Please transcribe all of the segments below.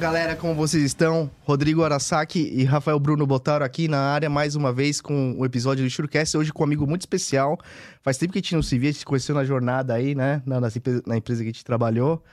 galera, como vocês estão? Rodrigo Arasaki e Rafael Bruno Botaro aqui na área mais uma vez com o episódio do Shurcast, hoje com um amigo muito especial. Faz tempo que a gente não se via, a gente se conheceu na jornada aí, né? Na, na empresa que a gente trabalhou.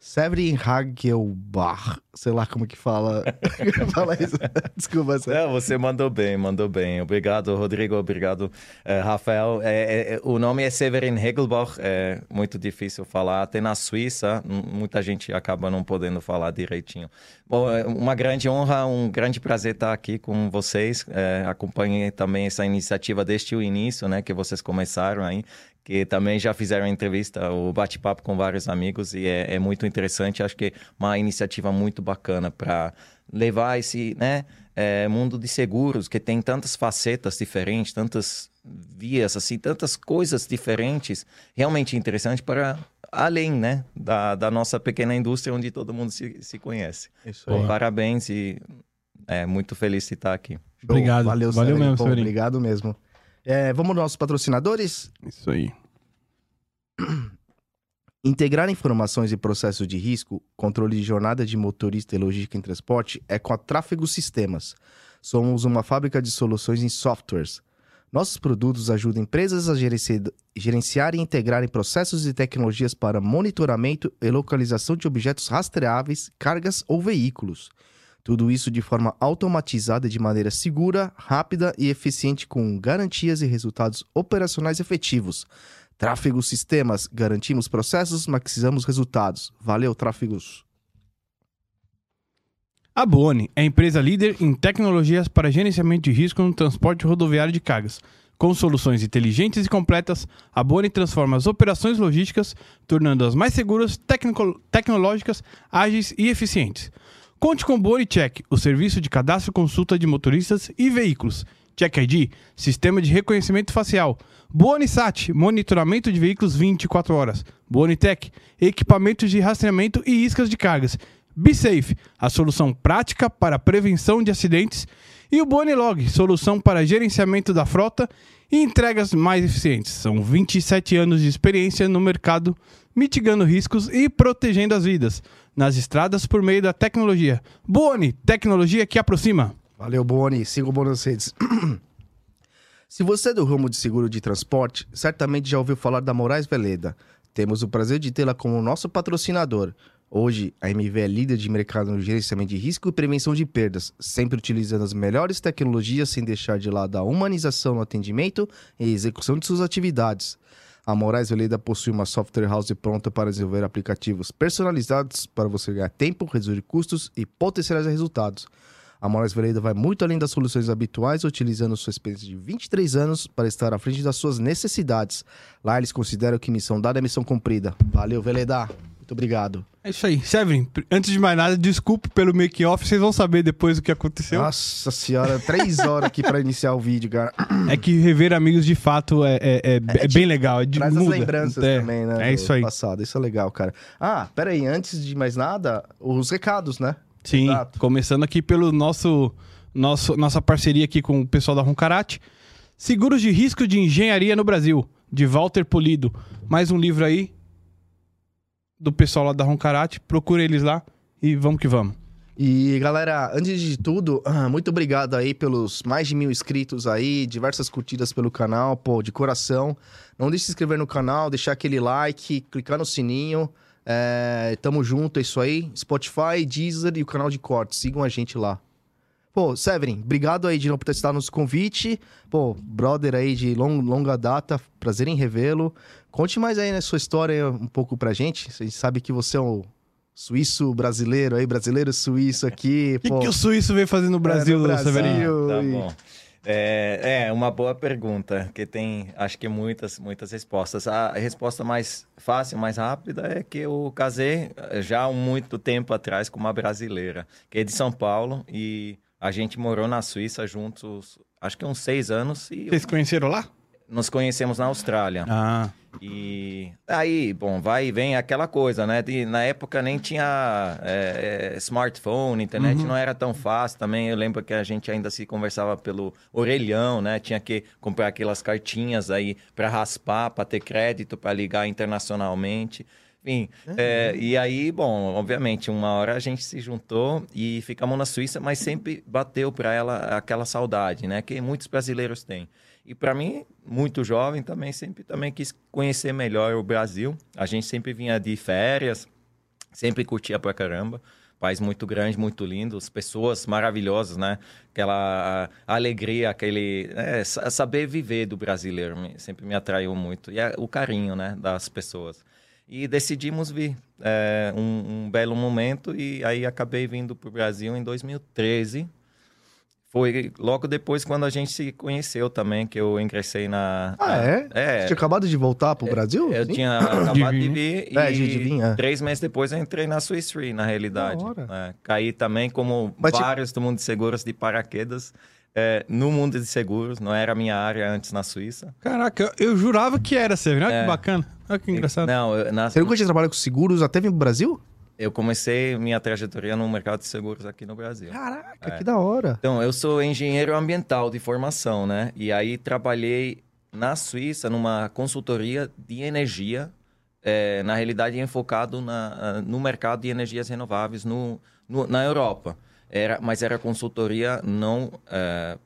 Severin Hagelbach, sei lá como que fala. fala isso. Desculpa. Você. Não, você mandou bem, mandou bem. Obrigado, Rodrigo. Obrigado, eh, Rafael. É, é, o nome é Severin Hegelbach, é muito difícil falar. Até na Suíça, muita gente acaba não podendo falar direitinho. Bom, é uma grande honra, um grande prazer estar aqui com vocês. É, acompanhei também essa iniciativa desde o início, né, que vocês começaram aí que também já fizeram a entrevista, o bate-papo com vários amigos e é, é, muito interessante. Acho que é uma iniciativa muito bacana para levar esse né, é, mundo de seguros que tem tantas facetas diferentes, tantas vias, assim, tantas coisas diferentes, realmente interessante para além né, da, da nossa pequena indústria onde todo mundo se, se conhece. Isso aí. Bom, parabéns e é muito feliz de estar aqui. Obrigado. Valeu, Valeu mesmo, Bom, Obrigado mesmo. É, vamos nos nossos patrocinadores? Isso aí. Integrar informações e processos de risco, controle de jornada de motorista e logística em transporte é com a Tráfego Sistemas. Somos uma fábrica de soluções em softwares. Nossos produtos ajudam empresas a gerenciar e integrarem processos e tecnologias para monitoramento e localização de objetos rastreáveis, cargas ou veículos. Tudo isso de forma automatizada de maneira segura, rápida e eficiente com garantias e resultados operacionais efetivos. Tráfego Sistemas, garantimos processos, maximizamos resultados. Valeu, tráfegos. A Boni é a empresa líder em tecnologias para gerenciamento de risco no transporte rodoviário de cargas. Com soluções inteligentes e completas, a Boni transforma as operações logísticas, tornando-as mais seguras, tecnológicas, ágeis e eficientes. Conte com o Boni Check, o serviço de cadastro e consulta de motoristas e veículos. Check ID, sistema de reconhecimento facial. Bonisat, monitoramento de veículos 24 horas. Bonitec, equipamentos de rastreamento e iscas de cargas. BeSafe, a solução prática para prevenção de acidentes. E o Bonilog, solução para gerenciamento da frota e entregas mais eficientes. São 27 anos de experiência no mercado, mitigando riscos e protegendo as vidas nas estradas por meio da tecnologia. Boni, tecnologia que aproxima. Valeu, Boni. Siga o Boni redes. Se você é do ramo de seguro de transporte, certamente já ouviu falar da Moraes Veleda. Temos o prazer de tê-la como nosso patrocinador. Hoje, a MV é líder de mercado no gerenciamento de risco e prevenção de perdas, sempre utilizando as melhores tecnologias sem deixar de lado a humanização no atendimento e execução de suas atividades. A Moraes Veleda possui uma software house pronta para desenvolver aplicativos personalizados para você ganhar tempo, reduzir custos e potencializar resultados. A Moraes Veleda vai muito além das soluções habituais, utilizando sua experiência de 23 anos para estar à frente das suas necessidades. Lá eles consideram que missão dada é missão cumprida. Valeu, Veleda! Muito obrigado. É isso aí. Severin, antes de mais nada, desculpe pelo make-off, vocês vão saber depois o que aconteceu. Nossa senhora, três horas aqui para iniciar o vídeo, cara. É que rever amigos de fato é, é, é, é, é bem legal. É de, traz muda. as lembranças é, também, né? É isso aí. Passado. Isso é legal, cara. Ah, peraí, antes de mais nada, os recados, né? Sim, Exato. começando aqui pelo nosso, nosso nossa parceria aqui com o pessoal da Roncarate. Seguros de risco de engenharia no Brasil, de Walter Polido. Mais um livro aí, do pessoal lá da Roncarate. Procura eles lá e vamos que vamos. E galera, antes de tudo, muito obrigado aí pelos mais de mil inscritos aí, diversas curtidas pelo canal, pô, de coração. Não deixe de se inscrever no canal, deixar aquele like, clicar no sininho. É, tamo junto, é isso aí. Spotify, Deezer e o canal de cortes. Sigam a gente lá. Pô, Severin, obrigado aí de não ter estado nos convite. Pô, brother aí de long, longa data, prazer em revê-lo. Conte mais aí na né, sua história um pouco pra gente. A gente sabe que você é um suíço brasileiro aí, brasileiro suíço aqui. O que, que, o suíço veio fazer no Brasil, é, no Brasil Severin? Tá bom. É, é uma boa pergunta, que tem, acho que muitas, muitas respostas. A resposta mais fácil, mais rápida é que eu casei já há muito tempo atrás com uma brasileira, que é de São Paulo, e a gente morou na Suíça juntos, acho que uns seis anos. E Vocês conheceram lá? nos conhecemos na Austrália. Ah. E aí, bom, vai e vem aquela coisa, né? De, na época nem tinha é, é, smartphone, internet uhum. não era tão fácil também. Eu lembro que a gente ainda se conversava pelo orelhão, né? Tinha que comprar aquelas cartinhas aí para raspar, para ter crédito, para ligar internacionalmente. enfim. É, e aí, bom, obviamente, uma hora a gente se juntou e ficamos na Suíça, mas sempre bateu para ela aquela saudade, né? Que muitos brasileiros têm. E para mim, muito jovem também, sempre também quis conhecer melhor o Brasil. A gente sempre vinha de férias, sempre curtia pra caramba. País muito grande, muito lindo, as pessoas maravilhosas, né? Aquela alegria, aquele é, saber viver do brasileiro sempre me atraiu muito e é, o carinho, né, das pessoas. E decidimos vir é, um, um belo momento e aí acabei vindo para o Brasil em 2013 foi logo depois quando a gente se conheceu também, que eu ingressei na. Ah, é? É. Você tinha acabado de voltar pro Brasil? Eu Sim? tinha acabado de vir. É, de, de vir, é. três meses depois eu entrei na Swiss Re, na realidade. É, caí também, como Mas vários do mundo de seguros, de paraquedas. É, no mundo de seguros, não era a minha área antes na Suíça. Caraca, eu, eu jurava que era, você Olha que é. bacana. Olha que engraçado. Não, eu, na... Você nunca tinha trabalhado com seguros até vir pro Brasil? Eu comecei minha trajetória no mercado de seguros aqui no Brasil. Caraca, é. que da hora. Então, eu sou engenheiro ambiental de formação, né? E aí trabalhei na Suíça numa consultoria de energia, é, na realidade enfocado na, no mercado de energias renováveis no, no na Europa. Era, mas era consultoria não é,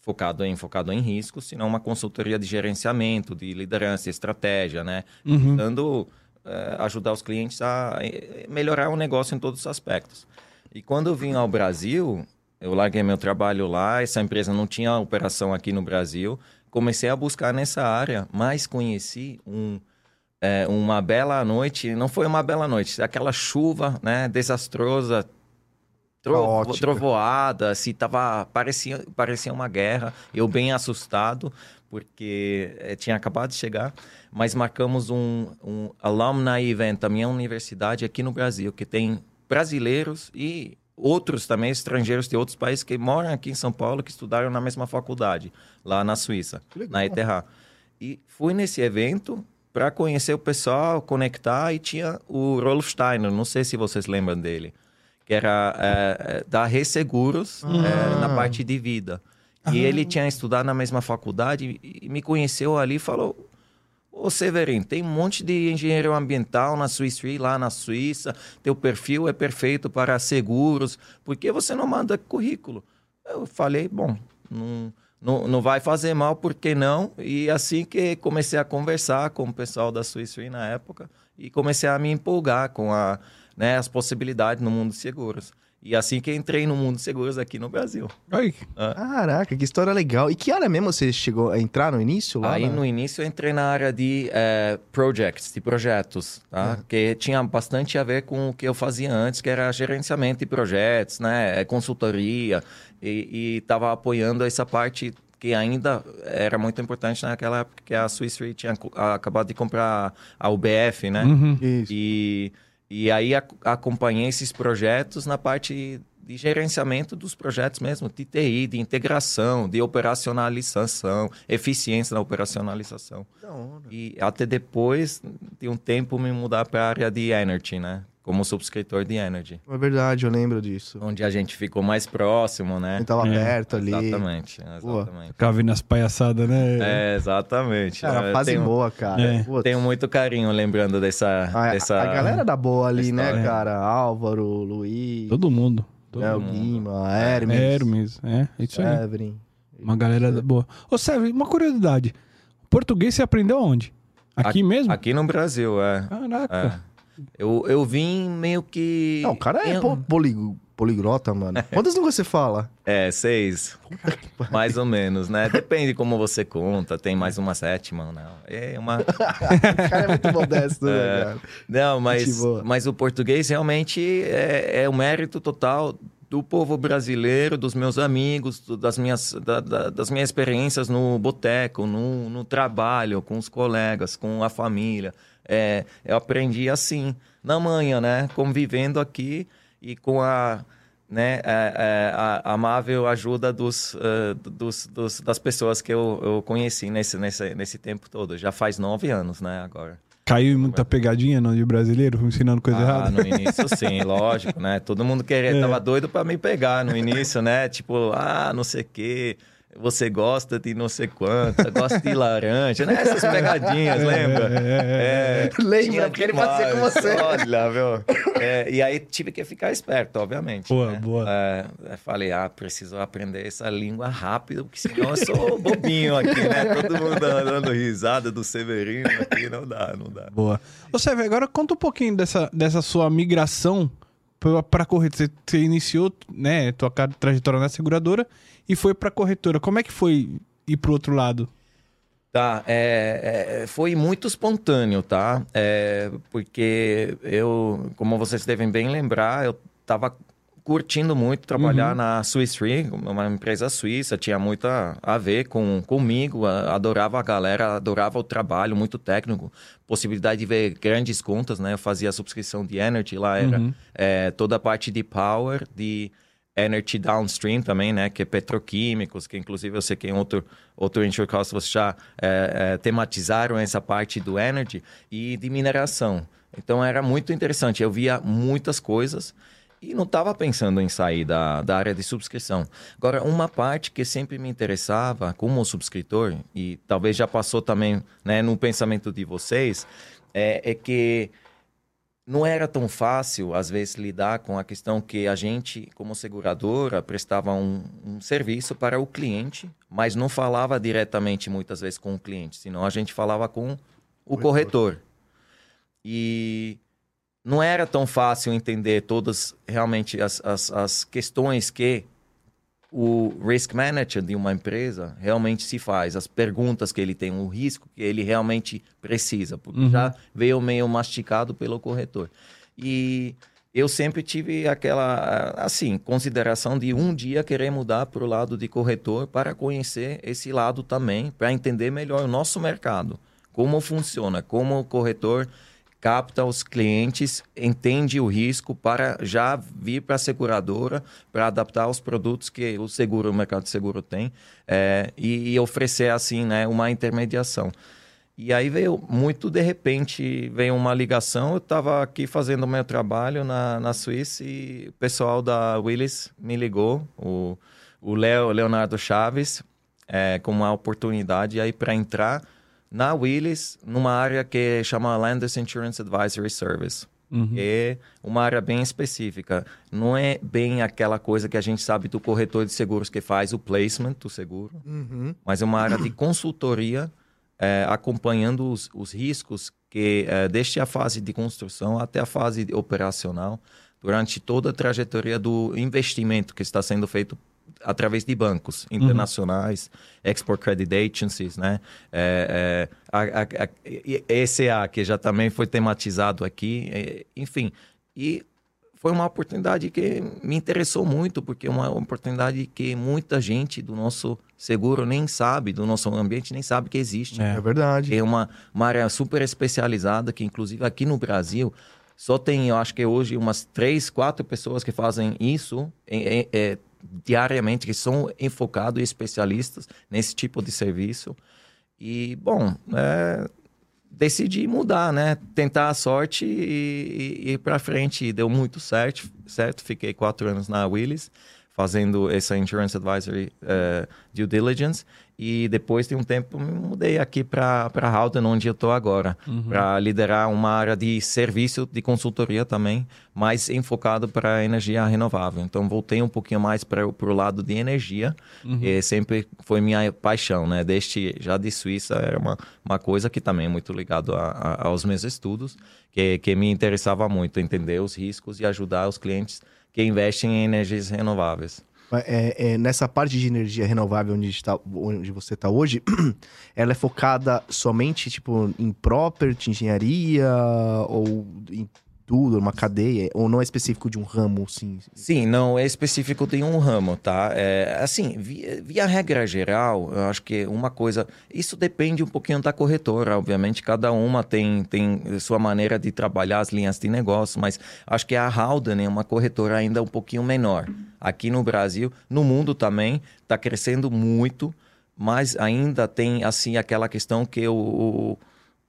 focado em focado em riscos, senão uma consultoria de gerenciamento, de liderança, estratégia, né? Uhum. Dando é, ajudar os clientes a é, melhorar o negócio em todos os aspectos. E quando eu vim ao Brasil, eu larguei meu trabalho lá, essa empresa não tinha operação aqui no Brasil, comecei a buscar nessa área, mas conheci um, é, uma bela noite, não foi uma bela noite, aquela chuva né, desastrosa, tro, trovoada, assim, tava, parecia, parecia uma guerra, eu bem assustado, porque é, tinha acabado de chegar mas marcamos um, um alumni event da minha universidade aqui no Brasil, que tem brasileiros e outros também estrangeiros de outros países que moram aqui em São Paulo, que estudaram na mesma faculdade, lá na Suíça, na ETH. E fui nesse evento para conhecer o pessoal, conectar, e tinha o Rolf Steiner, não sei se vocês lembram dele, que era é, da Resseguros, ah. é, na parte de vida. E ele tinha estudado na mesma faculdade e me conheceu ali e falou: Ô Severino, tem um monte de engenheiro ambiental na Swiss Re, lá na Suíça, teu perfil é perfeito para seguros, por que você não manda currículo? Eu falei, bom, não, não, não vai fazer mal, por que não? E assim que comecei a conversar com o pessoal da Swiss Re na época, e comecei a me empolgar com a, né, as possibilidades no mundo de seguros. E assim que entrei no mundo seguros aqui no Brasil. Oi. Ah. Caraca, que história legal. E que área mesmo você chegou a entrar no início? Lá Aí na... no início eu entrei na área de uh, projects, de projetos, tá? É. Que tinha bastante a ver com o que eu fazia antes, que era gerenciamento de projetos, né? É, consultoria. E estava apoiando essa parte que ainda era muito importante naquela época que a Swiss Re tinha acabado de comprar a UBF, né? Uhum. Isso. E e aí acompanhei esses projetos na parte de gerenciamento dos projetos mesmo, de TI, de integração, de operacionalização, eficiência na operacionalização. E até depois de um tempo me mudar para a área de energy, né? como subscritor de Energy. É verdade, eu lembro disso. Onde a gente ficou mais próximo, né? A tava é. perto ali. Exatamente, exatamente. Ficava vindo as palhaçadas, né? É, exatamente. Cara, fase tenho, boa, cara. É. Tenho muito carinho lembrando dessa... A, dessa a galera da boa ali, né, cara? Álvaro, Luiz... Todo mundo. Todo é, o Guima, Hermes. Hermes, é, isso aí. Severin. Uma galera boa. Ô, Severin, uma curiosidade. Português você aprendeu onde? Aqui, aqui mesmo? Aqui no Brasil, é. Caraca. É. Eu, eu vim meio que. Não, o cara é eu... polig... poligrota, mano. Quantas línguas você fala? É, seis. mais ou menos, né? Depende como você conta. Tem mais uma sétima, não. É uma. o cara é muito modesto, né, é... cara? Não, mas, mas o português realmente é, é o mérito total do povo brasileiro, dos meus amigos, das minhas, da, da, das minhas experiências no boteco, no, no trabalho, com os colegas, com a família. É, eu aprendi assim, na manhã, né? Convivendo aqui e com a, né, a, a, a amável ajuda dos, uh, dos, dos, das pessoas que eu, eu conheci nesse, nesse, nesse tempo todo. Já faz nove anos, né, agora. Caiu muita pegadinha no de brasileiro, ensinando coisa ah, errada? no início sim, lógico, né? Todo mundo queria, é. tava doido para me pegar no início, né? Tipo, ah, não sei o quê. Você gosta de não sei quanto, gosta de laranja, né? Essas pegadinhas, lembra? É, lembra, porque ele fazia com você. Olha, viu? É, e aí tive que ficar esperto, obviamente. Boa, né? boa. É, falei, ah, preciso aprender essa língua rápido, porque senão eu sou bobinho aqui, né? Todo mundo dando risada do Severino aqui, não dá, não dá. Boa. Ô, Sérgio, agora conta um pouquinho dessa, dessa sua migração para corretora. Você, iniciou, né, tua trajetória na seguradora e foi para corretora. Como é que foi ir para outro lado? Tá, é, é, foi muito espontâneo, tá? É, porque eu, como vocês devem bem lembrar, eu estava curtindo muito trabalhar uhum. na Swiss Re, uma empresa suíça, tinha muito a, ver com comigo, adorava a galera, adorava o trabalho, muito técnico, possibilidade de ver grandes contas, né? Eu fazia a subscrição de Energy, lá era uhum. é, toda a parte de Power, de Energy Downstream também, né? Que é petroquímicos, que inclusive eu sei que em outro, outro Insurecast vocês já é, é, tematizaram essa parte do Energy e de mineração. Então era muito interessante, eu via muitas coisas e não estava pensando em sair da, da área de subscrição. Agora, uma parte que sempre me interessava como subscritor, e talvez já passou também né, no pensamento de vocês, é, é que não era tão fácil, às vezes, lidar com a questão que a gente, como seguradora, prestava um, um, serviço para o cliente, mas não falava diretamente, muitas vezes, com o cliente, senão a gente falava com o corretor. corretor. E não era tão fácil entender todas realmente as, as, as questões que o risk manager de uma empresa realmente se faz, as perguntas que ele tem, o risco que ele realmente precisa, porque uhum. já veio meio mastigado pelo corretor. E eu sempre tive aquela, assim, consideração de um dia querer mudar para o lado de corretor para conhecer esse lado também, para entender melhor o nosso mercado, como funciona, como o corretor capta os clientes, entende o risco para já vir para a seguradora, para adaptar os produtos que o seguro, o mercado de seguro tem é, e, e, oferecer assim, né, uma intermediação. E aí veio muito de repente, veio uma ligação, eu estava aqui fazendo meu trabalho na, na Suíça e o pessoal da Willis me ligou, o, o Leo, Leonardo Chaves, é, com uma oportunidade aí para entrar na Willis, numa área que chama Landers Insurance Advisory Service. Uhum. É uma área bem específica. Não é bem aquela coisa que a gente sabe do corretor de seguros que faz o placement do seguro, uhum. mas é uma área de consultoria é, acompanhando os, os, riscos que é, desde a fase de construção até a fase operacional, durante toda a trajetória do investimento que está sendo feito através de bancos uhum. internacionais, uhum. Export Credit Agencies, né? É, é, a, a, a, ECA, que já também foi tematizado aqui, é, enfim. E foi uma oportunidade que me interessou muito, porque é uma oportunidade que muita gente do nosso seguro nem sabe, do nosso ambiente nem sabe que existe. É, é verdade. É uma, uma área super especializada, que inclusive aqui no Brasil só tem, eu acho que hoje, umas três, quatro pessoas que fazem isso é, é, diariamente, que são enfocados e especialistas nesse tipo de serviço. E, bom, é, decidi mudar, né? Tentar a sorte e, e ir para frente. E deu muito certo, certo. Fiquei quatro anos na Willis fazendo essa Insurance Advisory uh, Due Diligence. E depois de um tempo me mudei aqui para Houghton, onde eu estou agora, uhum. para liderar uma área de serviço de consultoria também, mais enfocado para energia renovável. Então voltei um pouquinho mais para o lado de energia, uhum. e sempre foi minha paixão, né? Desde já de Suíça era uma, uma coisa que também é muito ligado a, a, aos meus estudos, que, que me interessava muito entender os riscos e ajudar os clientes que investem em energias renováveis. É, é, nessa parte de energia renovável onde, está, onde você está hoje, ela é focada somente tipo em property, engenharia ou em tudo, uma cadeia, ou não é específico de um ramo, sim? Sim, não é específico de um ramo, tá? É, assim, via, via, regra geral, eu acho que uma coisa... Isso depende um pouquinho da corretora, obviamente, cada uma tem, tem sua maneira de trabalhar as linhas de negócio, mas acho que a Haldane é uma corretora ainda um pouquinho menor. Aqui no Brasil, no mundo também, está crescendo muito, mas ainda tem, assim, aquela questão que o,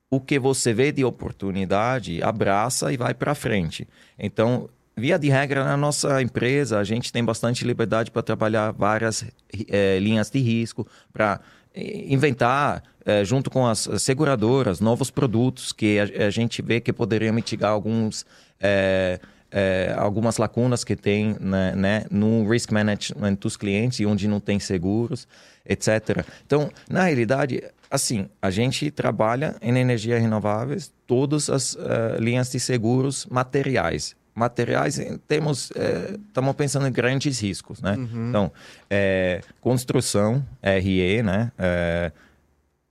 o que você vê de oportunidade, abraça e vai para frente. Então, via de regra, na nossa empresa, a gente tem bastante liberdade para trabalhar várias é, linhas de risco, para inventar, é, junto com as seguradoras, novos produtos que a, a gente vê que poderiam mitigar alguns. É, é, algumas lacunas que tem né, né, no risk management dos clientes e onde não tem seguros, etc. Então, na realidade, assim, a gente trabalha em energias renováveis, todas as uh, linhas de seguros materiais. Materiais, temos, estamos é, pensando em grandes riscos, né? Uhum. Então, é, construção, RE, né? É,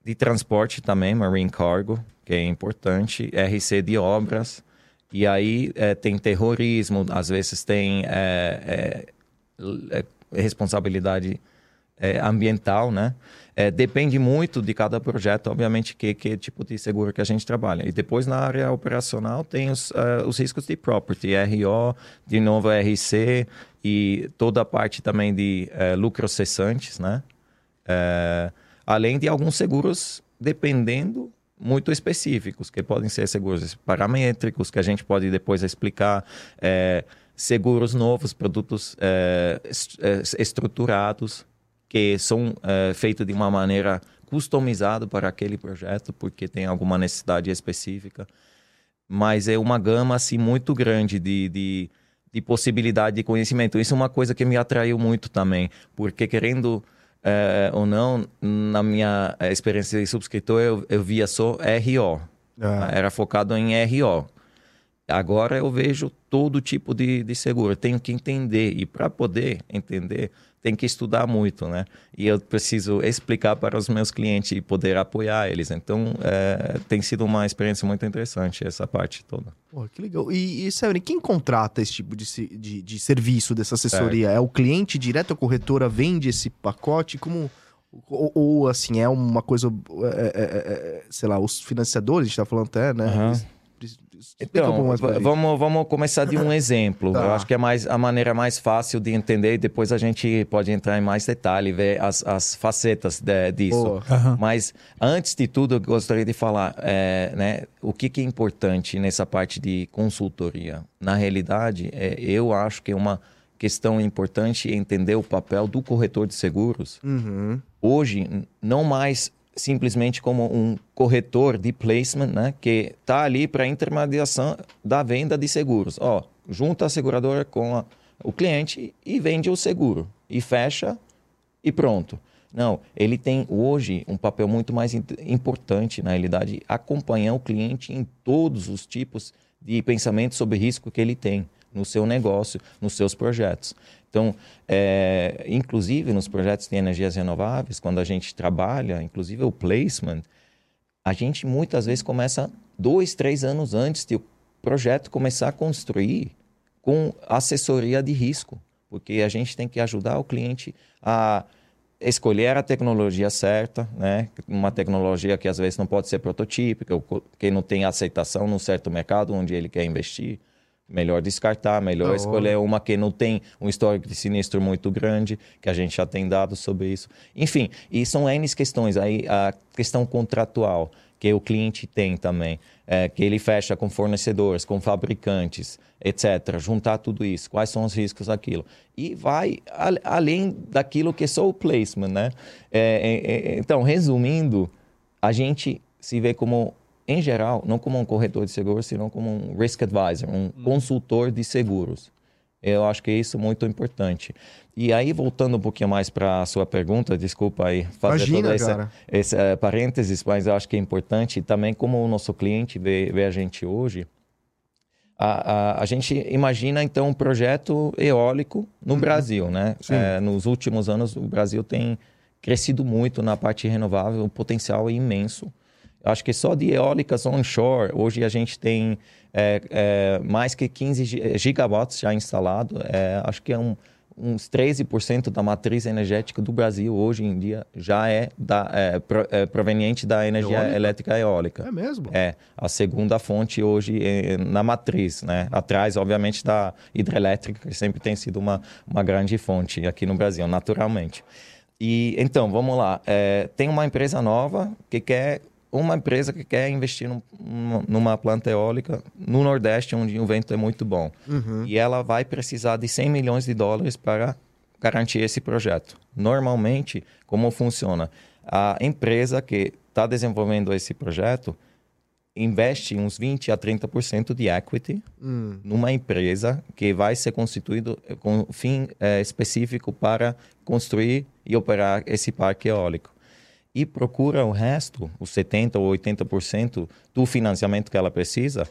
de transporte também, marine cargo, que é importante, RC de obras, e aí é, tem terrorismo, às vezes tem responsabilidade ambiental, né? Depende muito de cada projeto, obviamente, que, que tipo de seguro que a gente trabalha. E depois, na área operacional, tem os, os riscos de property, RO, de novo RC e toda a parte também de lucros cessantes, né? além de alguns seguros, dependendo muito específicos, que podem ser seguros paramétricos, que a gente pode depois explicar, é, seguros novos, produtos é, é estruturados, que são é, feitos de uma maneira customizada para aquele projeto, porque tem alguma necessidade específica. Mas é uma gama assim, muito grande de, de, de possibilidade de conhecimento. Isso é uma coisa que me atraiu muito também, porque querendo é, ou não, na minha experiência de subscritor, eu, eu via só RO. Ah. Era focado em RO. Agora eu vejo todo tipo de, de seguro. Tenho que entender. E para poder entender, tem que estudar muito, né? E eu preciso explicar para os meus clientes e poder apoiar eles. Então, é, tem sido uma experiência muito interessante essa parte toda. Pô, que legal. E, e Severin, quem contrata esse tipo de, de, de serviço, dessa assessoria? É o cliente direto, a corretora vende esse pacote? Como... Ou, ou, assim, é uma coisa, é, é, é, sei lá, os financiadores, a gente tá falando até, né? Uhum. Então, vamos, vamos começar de um exemplo. tá. Eu acho que é mais, a maneira mais fácil de entender e depois a gente pode entrar em mais detalhe, ver as, as facetas de, disso. Uhum. Mas, antes de tudo, eu gostaria de falar é, né, o que, que, é importante nessa parte de consultoria. Na realidade, é, eu acho que é uma questão importante entender o papel do corretor de seguros. Uhum. Hoje, não mais simplesmente como um corretor de placement, né, que está ali para intermediação da venda de seguros. Ó, junta a seguradora com a, o cliente e vende o seguro e fecha e pronto. Não, ele tem hoje um papel muito mais importante, na realidade, acompanhar o cliente em todos os tipos de pensamento sobre risco que ele tem no seu negócio, nos seus projetos. Então, é, inclusive nos projetos de energias renováveis, quando a gente trabalha, inclusive o placement, a gente muitas vezes começa dois, três anos antes de o projeto começar a construir com assessoria de risco, porque a gente tem que ajudar o cliente a escolher a tecnologia certa, né? Uma tecnologia que às vezes não pode ser prototípica, que não tem aceitação no certo mercado onde ele quer investir melhor descartar, melhor oh. escolher uma que não tem um histórico de sinistro muito grande, que a gente já tem dados sobre isso. Enfim, e são N questões. Aí a questão contratual que o cliente tem também, é, que ele fecha com fornecedores, com fabricantes, etc. Juntar tudo isso, quais são os riscos daquilo. E vai a, além daquilo que é só o placement, né? É, é, é então, resumindo, a gente se vê como em geral, não como um corretor de seguros, senão como um risk advisor, um hum. consultor de seguros. Eu acho que isso é muito importante. E aí, voltando um pouquinho mais para a sua pergunta, desculpa aí fazer Imagina, todo esse, esse uh, parênteses, mas eu acho que é importante também como o nosso cliente vê, vê a gente hoje. A, a, a, gente imagina, então, um projeto eólico no uhum. Brasil, né? É, nos últimos anos, o Brasil tem crescido muito na parte renovável, o potencial é imenso. Acho que só de eólicas onshore, hoje a gente tem é, é, mais que 15 gigawatts já instalado. É, acho que é um, uns 13% da matriz energética do Brasil hoje em dia já é, da, é, pro, é proveniente da energia eólica? elétrica eólica. É mesmo? É, a segunda fonte hoje é na matriz, né? Atrás, obviamente, da hidrelétrica, que sempre tem sido uma, uma grande fonte aqui no Brasil, naturalmente. E então, vamos lá. É, tem uma empresa nova que quer uma empresa que quer investir num, numa planta eólica no Nordeste, onde o vento é muito bom. Uhum. E ela vai precisar de 100 milhões de dólares para garantir esse projeto. Normalmente, como funciona? A empresa que está desenvolvendo esse projeto investe uns 20 a 30% de equity Hum. numa empresa que vai ser constituído com fim eh, específico para construir e operar esse parque eólico. E procura o resto, os 70% ou 80% do financiamento que ela precisa,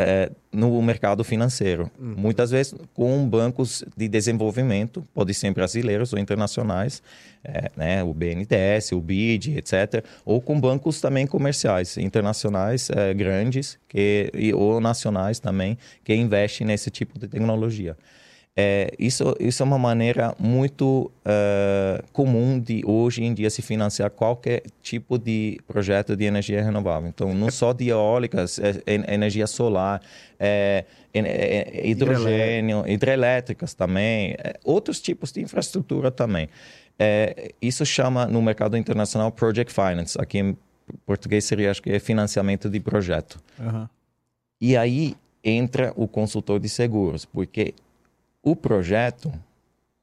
eh, no mercado financeiro. Muitas vezes com bancos de desenvolvimento, podem ser brasileiros ou internacionais, eh, né, o BNDES, o BID, etc. Ou com bancos também comerciais, internacionais eh, grandes que, e, ou nacionais também, que investem nesse tipo de tecnologia. É, isso, isso é uma maneira muito eh, comum de hoje em dia se financiar qualquer tipo de projeto de energia renovável. Então, não só de eólicas, é, é, energia solar, é, é, é, hidrogênio, hidrelétricas também, é, outros tipos de infraestrutura também. É, isso chama no mercado internacional Project Finance. Aqui em português seria, acho que é financiamento de projeto. Aham. E aí entra o consultor de seguros, porque o projeto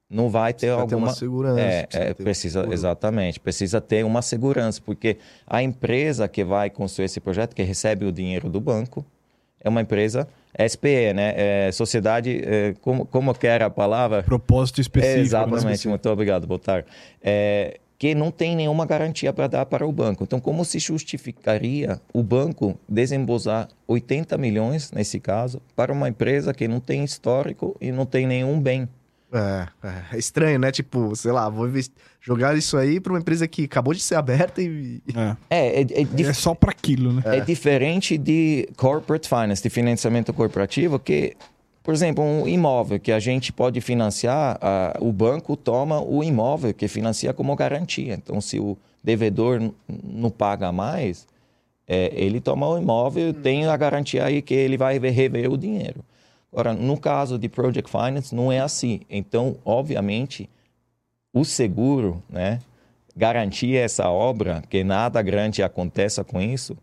não vai ter ter alguma uma segurança. é, precisa é, ter precisa seguro. exatamente precisa ter uma segurança porque a empresa que vai construir esse projeto que recebe o dinheiro do banco é uma empresa SPE né é, sociedade é, como como que era a palavra Propósito específico. é, né? exatamente, muito obrigado, Botar. É, que não tem nenhuma garantia para dar para o banco. Então, como se justificaria o banco desembolsar 80 milhões, nesse caso, para uma empresa que não tem histórico e não tem nenhum bem? É, é, é estranho, né? Tipo, sei lá, vou jogar isso aí pra uma empresa que acabou de ser aberta e. É. É, é, é dif- É só para aquilo, né? é diferente de corporate finance, de financiamento corporativo, que, por exemplo, um imóvel que a gente pode financiar, ah, o banco toma o imóvel que financia como garantia. Então, se o devedor não paga mais, é, ele toma o imóvel, tem a garantia aí que ele vai rever o dinheiro. Agora, no caso de project finance, não é assim. Então, obviamente, o seguro, né, garantir essa obra, que nada grande aconteça com isso,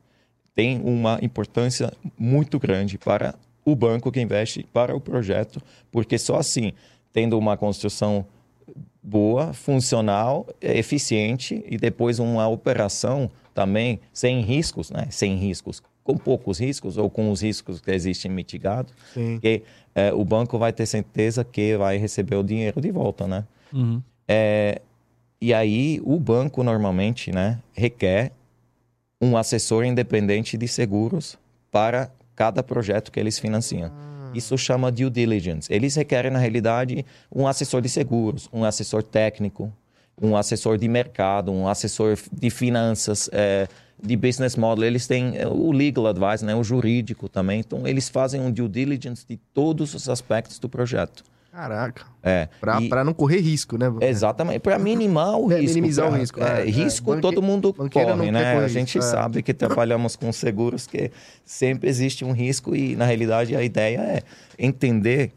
tem uma importância muito grande para o banco que investe para o projeto, porque só assim, tendo uma construção boa, funcional, eh, eficiente e depois uma operação também sem riscos, né? Sem riscos, com poucos riscos ou com os riscos que existem mitigados, que eh, o banco vai ter certeza que vai receber o dinheiro de volta, né? Uhum. É, e aí o banco normalmente né, requer um assessor independente de seguros para cada projeto que eles financiam. Isso chama due diligence. Eles requerem, na realidade, um assessor de seguros, um assessor técnico, um assessor de mercado, um assessor de finanças, é, de business model. Eles têm é, o legal advice, né, o jurídico também. Então, eles fazem um due diligence de todos os aspectos do projeto. Caraca. É. Pra, E- pra não correr risco, né? Exatamente, para minimar o É, risco. minimizar o pra- risco, é, é, é. risco Banque- todo mundo corre, né? A gente risco, é. sabe que trabalhamos com seguros que sempre existe um risco e, na realidade, a ideia é entender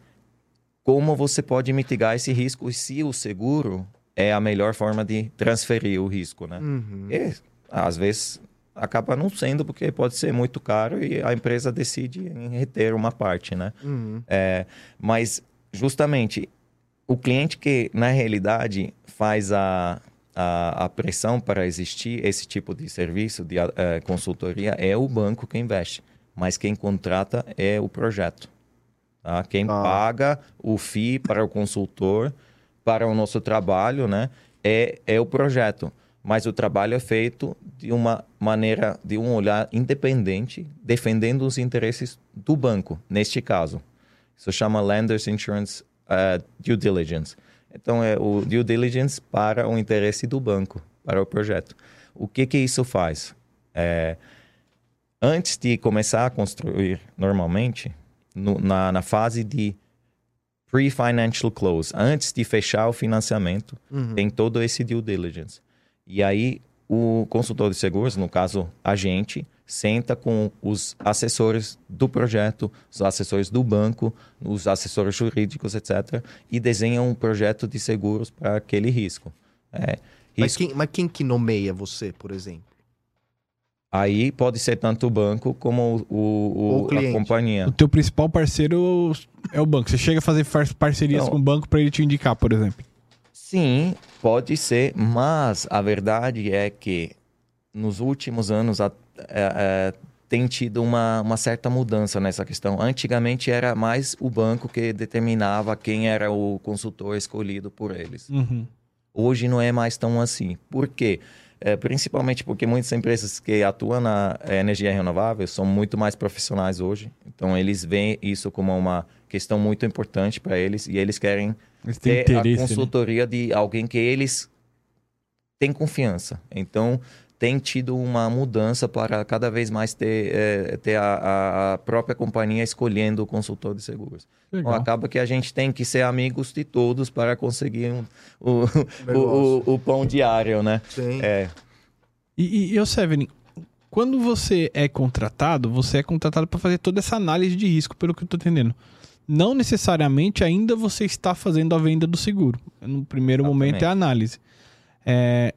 como você pode mitigar esse risco e se o seguro é a melhor forma de transferir o risco, né? Uhum. E, às vezes acaba não sendo porque pode ser muito caro e a empresa decide em reter uma parte, né? Uhum. É, mas, justamente, o cliente que, na realidade, faz a, a, a pressão para existir esse tipo de serviço de eh, consultoria é o banco que investe. Mas quem contrata é o projeto. Tá? Quem Ah. paga o FII para o consultor, para o nosso trabalho, né, é, é o projeto. Mas o trabalho é feito de uma maneira, de um olhar independente, defendendo os interesses do banco, neste caso. Isso chama Lenders Insurance uh, Due Diligence. Então, é o due diligence para o interesse do banco, para o projeto. O que que isso faz? É, antes de começar a construir normalmente, no- na, na fase de pre-financial close, antes de fechar o financiamento, tem todo esse due diligence. E aí, o consultor de seguros, no caso a gente, senta com os assessores do projeto, os assessores do banco, os assessores jurídicos, etc., e desenha um projeto de seguros para aquele risco. É, Mas, risco quem, mas quem que nomeia você, por exemplo? Aí pode ser tanto o banco como o, o, O a companhia. O teu principal parceiro é o banco. Você chega a fazer parcerias Não. com o banco para ele te indicar, por exemplo. Sim, pode ser, mas a verdade é que nos últimos anos é, é, tem tido uma, uma certa mudança nessa questão. Antigamente era mais o banco que determinava quem era o consultor escolhido por eles. Uhum. Hoje não é mais tão assim. Por quê? É, principalmente porque muitas empresas que atuam na eh, energia renovável são muito mais profissionais hoje. Então, eles veem isso como uma questão muito importante para eles e eles querem Eles ter a né? consultoria de alguém que eles têm confiança. Então, tem tido uma mudança para cada vez mais ter, eh, ter a- a, própria companhia escolhendo o consultor de seguros. Então, acaba que a gente tem que ser amigos de todos para conseguir um- o, o, o, o pão diário, né? Sim. É, E, e, e ô Severin, quando você é contratado, você é contratado para fazer toda essa análise de risco, pelo que eu tô entendendo. Não necessariamente ainda você está fazendo a venda do seguro. No primeiro Exatamente. momento é a análise. É,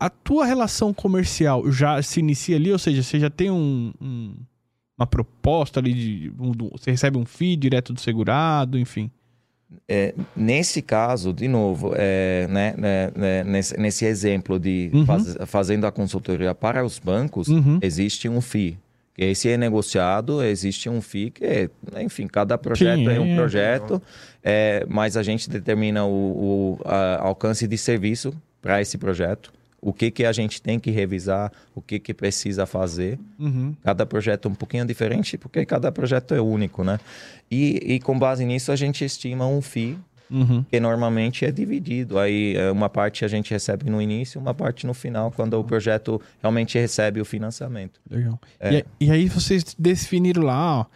a tua relação comercial já se inicia ali, ou seja, você já tem um- um- uma proposta ali de. um- você recebe um FII direto do segurado, enfim. É, nesse caso, de novo, é, né, né, né, nesse, nesse exemplo de Uhum. faz- fazendo a consultoria para os bancos, Uhum. existe um FII. Esse é negociado, existe um FII que, é, enfim, cada projeto Sim, é um é. projeto, é, mas a gente determina o, o a- alcance de serviço para esse projeto, o que, que a gente tem que revisar, o que, que precisa fazer. Uhum. Cada projeto é um pouquinho diferente, porque cada projeto é único, né? E, e com base nisso, a gente estima um FII, Uhum. que normalmente é dividido. Aí é, uma parte a gente recebe no início, uma parte no final, quando o projeto realmente recebe o financiamento. Legal. É. E, e aí vocês definiram lá, ó,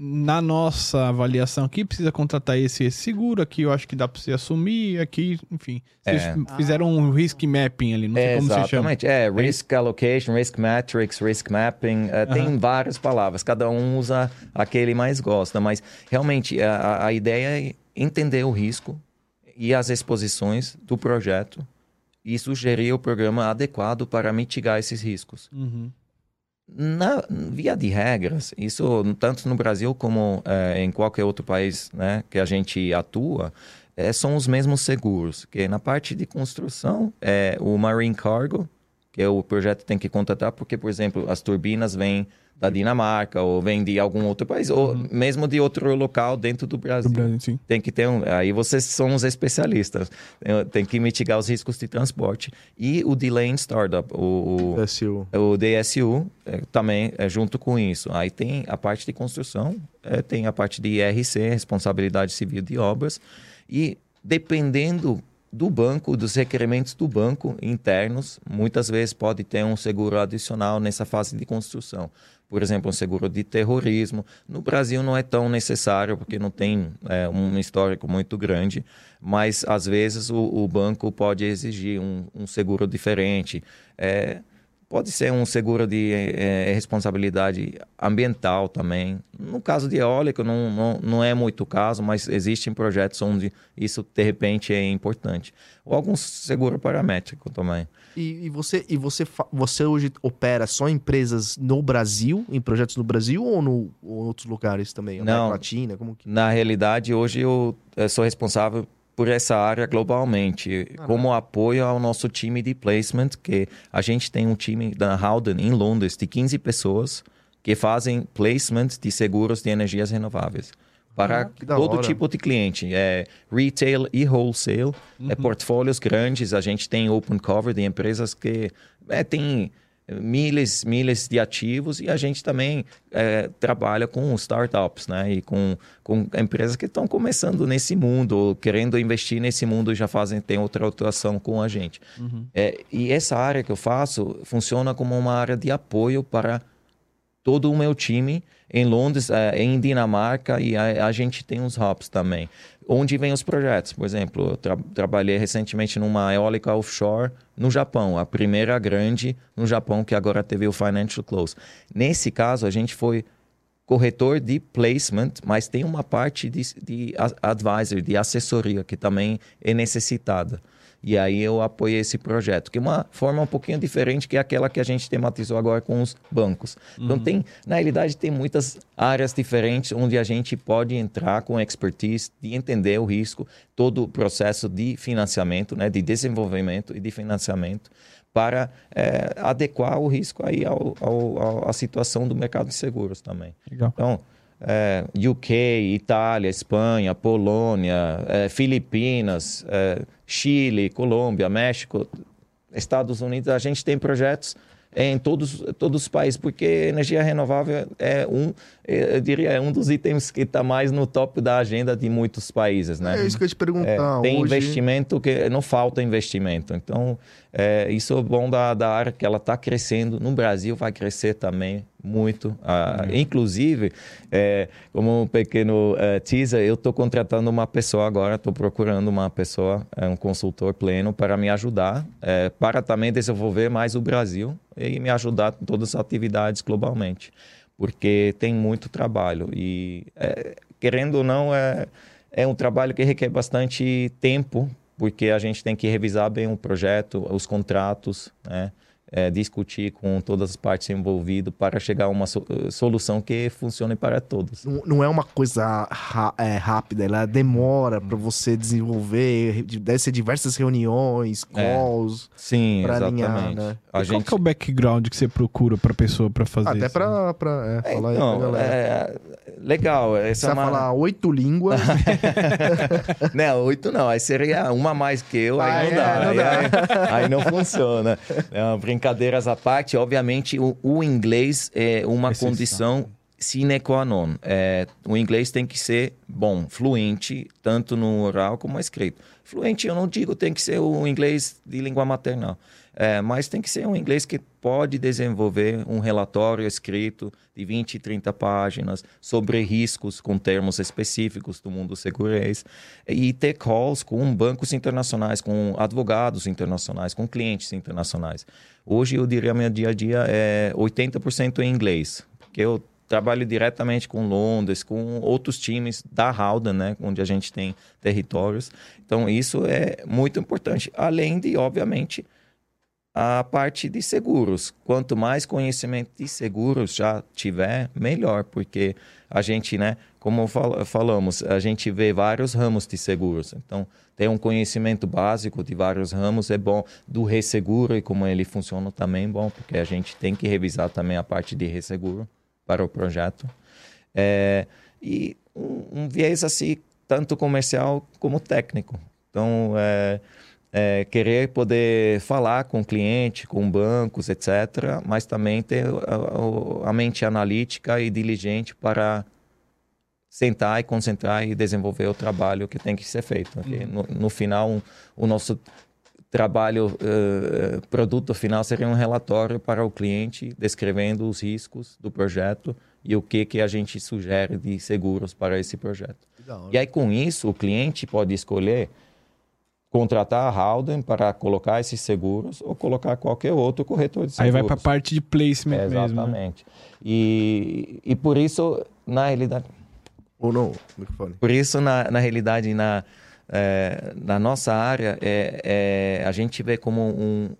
na nossa avaliação aqui precisa contratar esse, esse seguro, aqui eu acho que dá para você assumir, aqui, enfim. Vocês É. fizeram um risk mapping ali, não sei como você chama. Exatamente. É, risk allocation, risk matrix, risk mapping, é, tem várias palavras, cada um usa aquele mais gosta, mas realmente a- a, a ideia é entender o risco e as exposições do projeto e sugerir o programa adequado para mitigar esses riscos. Uhum. Na via de regras, isso tanto no Brasil como eh, em qualquer outro país né, que a gente atua, eh, são os mesmos seguros. Que na parte de construção, é o Marine Cargo, que é o projeto tem que contratar, porque, por exemplo, as turbinas vêm da Dinamarca ou vêm de algum outro país, ou mesmo de outro local dentro do Do Brasil. Brasil, sim. Tem que ter um. Aí vocês são os especialistas. Tem- Tem que mitigar os riscos de transporte. E o delay in startup, o, o- DSU. o DSU é, também é junto com isso. Aí tem a parte de construção, é, tem a parte de IRC, Responsabilidade Civil de Obras, e dependendo do banco, dos requerimentos do banco internos, muitas vezes pode ter um seguro adicional nessa fase de construção. Por exemplo, um seguro de terrorismo. No Brasil não é tão necessário, porque não tem é, um histórico muito grande, mas às vezes o, o banco pode exigir um, um seguro diferente. É, Pode ser um seguro de eh, responsabilidade ambiental também. No caso de eólico, não, não, não é muito o caso, mas existem projetos onde isso, de repente, é importante. Ou algum seguro paramétrico também. E, e você, e você, você hoje opera só em empresas no Brasil, em projetos no Brasil ou, no, ou em outros lugares também? América Não. Latina, como que... Na realidade, hoje eu eh, sou responsável por essa área globalmente, como apoio ao nosso time de placement, que a gente tem um time da Howden em Londres de 15 pessoas que fazem placement de seguros de energias renováveis. Para Ah, todo hora. tipo de cliente, é retail e wholesale, é portfólios grandes. A gente tem open cover de empresas que é, tem milhas, milhas de ativos e a gente também é, trabalha com startups, né? E com, com empresas que estão começando nesse mundo, querendo investir nesse mundo e já fazem, tem outra atuação com a gente. É, e essa área que eu faço funciona como uma área de apoio para todo o meu time em Londres, eh, em Dinamarca e a, a gente tem uns hubs também. Onde vem os projetos? Por exemplo, eu tra- trabalhei recentemente numa eólica offshore no Japão, a primeira grande no Japão que agora teve o financial close. Nesse caso, a gente foi corretor de placement, mas tem uma parte de, de advisor, de assessoria que também é necessitada. E aí eu apoiei esse projeto, que é uma forma um pouquinho diferente que aquela que a gente tematizou agora com os bancos. Então tem, na realidade, tem muitas áreas diferentes onde a gente pode entrar com expertise de entender o risco, todo o processo de financiamento, né, de desenvolvimento e de financiamento para é, adequar o risco aí ao, ao, ao, à situação do mercado de seguros também. Legal. Então, é, UK, Itália, Espanha, Polônia, é, Filipinas, é, Chile, Colômbia, México, Estados Unidos, a gente tem projetos em todos, todos os países, porque energia renovável é um, eu diria, é um dos itens que está mais no topo da agenda de muitos países, né? É isso que eu te perguntar. É, tem Hoje- investimento que não falta investimento. Então, é, isso é bom da, da área que ela está crescendo. No Brasil vai crescer também muito. Ah, Inclusive, é, como um pequeno é, teaser, eu estou contratando uma pessoa agora, estou procurando uma pessoa, é, um consultor pleno, para me ajudar, é, para também desenvolver mais o Brasil e me ajudar com todas as atividades globalmente. Porque tem muito trabalho. E, é, querendo ou não, é, é um trabalho que requer bastante tempo, porque a gente tem que revisar bem o projeto, os contratos, né? É, discutir com todas as partes envolvidas para chegar a uma so- solução que funcione para todos. Não, não é uma coisa é, rápida, ela demora pra você desenvolver, deve ser diversas reuniões, É. calls, Sim, pra exatamente. alinhar, né? A E Qual gente que é o background que você procura pra pessoa pra fazer até pra é, É, falar aí então, pra galera. é, legal. Essa Você é vai uma... falar oito línguas, não, oito não. Aí seria uma mais que eu, aí Ah, não é, dá. não aí, dá. aí- aí não funciona. Não, brincadeiras à parte, obviamente o, o inglês é uma Exceção. condição sine qua non. É, o inglês tem que ser bom, fluente, tanto no oral como escrito. Fluente, eu não digo tem que ser o inglês de língua maternal, é, mas tem que ser um inglês que pode desenvolver um relatório escrito de 20, 30 páginas sobre riscos com termos específicos do mundo segurança e ter calls com bancos internacionais, com advogados internacionais, com clientes internacionais. Hoje eu diria meu dia a dia é 80% em inglês, porque eu trabalho diretamente com Londres, com outros times da Howden, né, onde a gente tem territórios. Então isso é muito importante, além de obviamente a parte de seguros. Quanto mais conhecimento de seguros já tiver, melhor, porque a gente, né, como fal- falamos, a gente vê vários ramos de seguros. Então, ter um conhecimento básico de vários ramos é bom. Do resseguro e como ele funciona também é bom, porque a gente tem que revisar também a parte de resseguro para o projeto. É, e um, um viés assim, tanto comercial como técnico. Então, é, é, querer poder falar com o cliente, com bancos, etc., mas também ter a, a- mente analítica e diligente para sentar e concentrar e desenvolver o trabalho que tem que ser feito. ok? No, no final, um- o nosso trabalho, eh, produto final seria um relatório para o cliente descrevendo os riscos do projeto e o que, que a gente sugere de seguros para esse projeto. Legal. E aí, com isso, o cliente pode escolher contratar a Howden para colocar esses seguros ou colocar qualquer outro corretor de seguros. Aí vai pra parte de placement mesmo. né? Exatamente. E, e por isso, na realidade, Ou não, microfone. por isso, na, na realidade, na, eh, na nossa área, é, é, a gente vê como um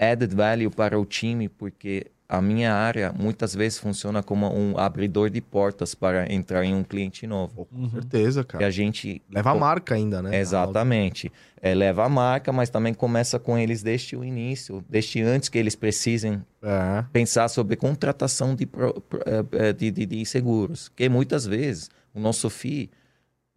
added value para o time, porque a minha área muitas vezes funciona como um abridor de portas para entrar em um cliente novo. Com certeza, Que cara. a gente Leva a marca ainda, né? Exatamente. É, leva a marca, mas também começa com eles desde o início, desde antes que eles precisem É. pensar sobre contratação de, eh, eh, de, de- de seguros, que muitas vezes o nosso FII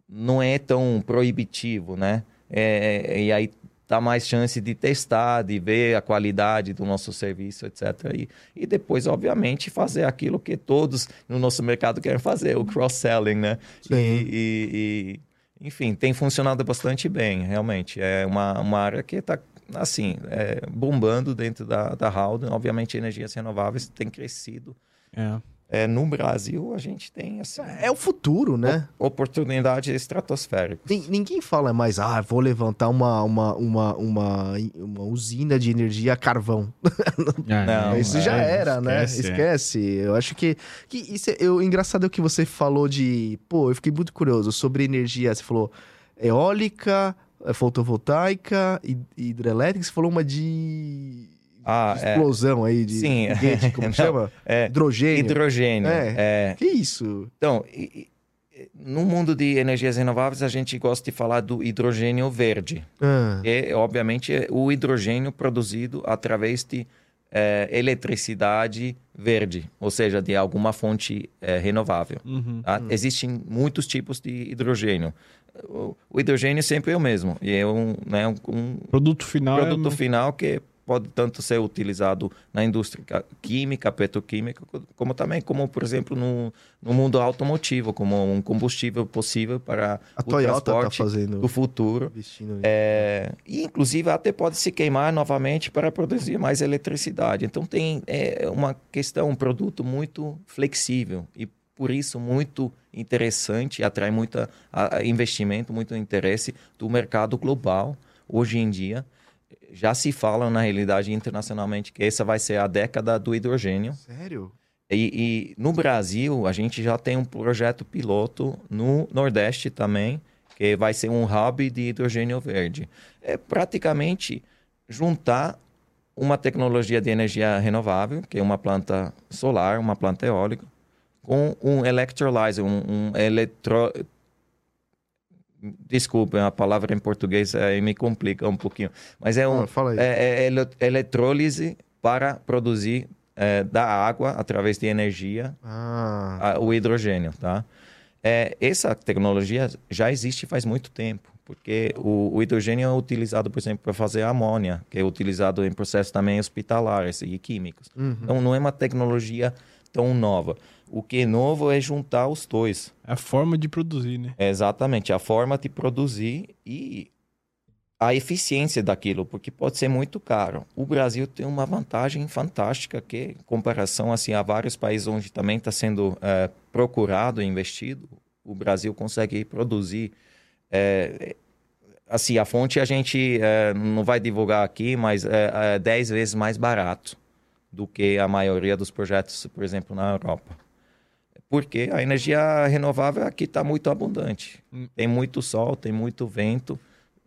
não é tão proibitivo, né? É, e aí dá mais chance de testar, de ver a qualidade do nosso serviço, etc. E, e depois, obviamente, fazer aquilo que todos no nosso mercado querem fazer, o cross-selling, né? Sim. E, e- e, enfim, tem funcionado bastante bem, realmente. É uma, uma área que está, assim, é, bombando dentro da, da Howden. Obviamente, energias renováveis têm crescido. É. É, no Brasil, a gente tem, assim, É o futuro, né? oportunidades estratosféricas. Nin- Ninguém fala mais, ah, vou levantar uma, uma, uma, uma, uma usina de energia a carvão. Não, Isso é, já era, né? esquece, é. Esquece. Eu acho que. que isso é, eu, engraçado é o que você falou de. Pô, eu fiquei muito curioso sobre energia. Você falou eólica, é fotovoltaica, hid- hidrelétrica, você falou uma de Ah, é. explosão aí, de Sim. foguete, como Não, chama? É, Hidrogênio. hidrogênio. É. é. Que isso? Então, e- e- no mundo de energias renováveis, a gente gosta de falar do hidrogênio verde. Ah, que obviamente é o hidrogênio produzido através de eh, eletricidade verde, ou seja, de alguma fonte renovável. Uhum. tá? Existem muitos tipos de hidrogênio. O, o hidrogênio sempre é o mesmo, e é um, né, um- um Produto final. produto é... final que pode tanto ser utilizado na indústria ca- química, petroquímica, co- como também, como por exemplo, no, no mundo automotivo, como um combustível possível para a o Toyota tá transporte fazendo. do futuro. É, e inclusive até pode se queimar novamente para produzir mais eletricidade. Então tem é, uma questão, um produto muito flexível e por isso muito interessante, atrai muito investimento, muito interesse do mercado global hoje em dia. Já se fala na realidade internacionalmente que essa vai ser a década do hidrogênio. Sério? E, e no Brasil, a gente já tem um projeto piloto no Nordeste também, que vai ser um hub de hidrogênio verde. É praticamente juntar uma tecnologia de energia renovável, que é uma planta solar, uma planta eólica, com um electrolyzer, um, um eletro... Desculpem, a palavra em português aí me complica um pouquinho. Mas é um, Ah, é, é ele- eletrólise para produzir é, da água através de energia Ah, a- o hidrogênio, tá? É, essa tecnologia já existe faz muito tempo, porque o, o hidrogênio é utilizado, por exemplo, para fazer amônia, que é utilizado em processos também hospitalares e químicos. uhum. Então, não é uma tecnologia tão nova. O que é novo é juntar os dois. É a forma de produzir, né? É exatamente a forma de produzir e a eficiência daquilo, porque pode ser muito caro. O Brasil tem uma vantagem fantástica que, em comparação assim a vários países onde também está sendo eh, procurado e investido, o Brasil consegue produzir eh, assim a fonte a gente eh, não vai divulgar aqui, mas é, é 10 vezes mais barato do que a maioria dos projetos, por exemplo, na Europa. Porque a energia renovável aqui está muito abundante. Hum. Tem muito sol, tem muito vento.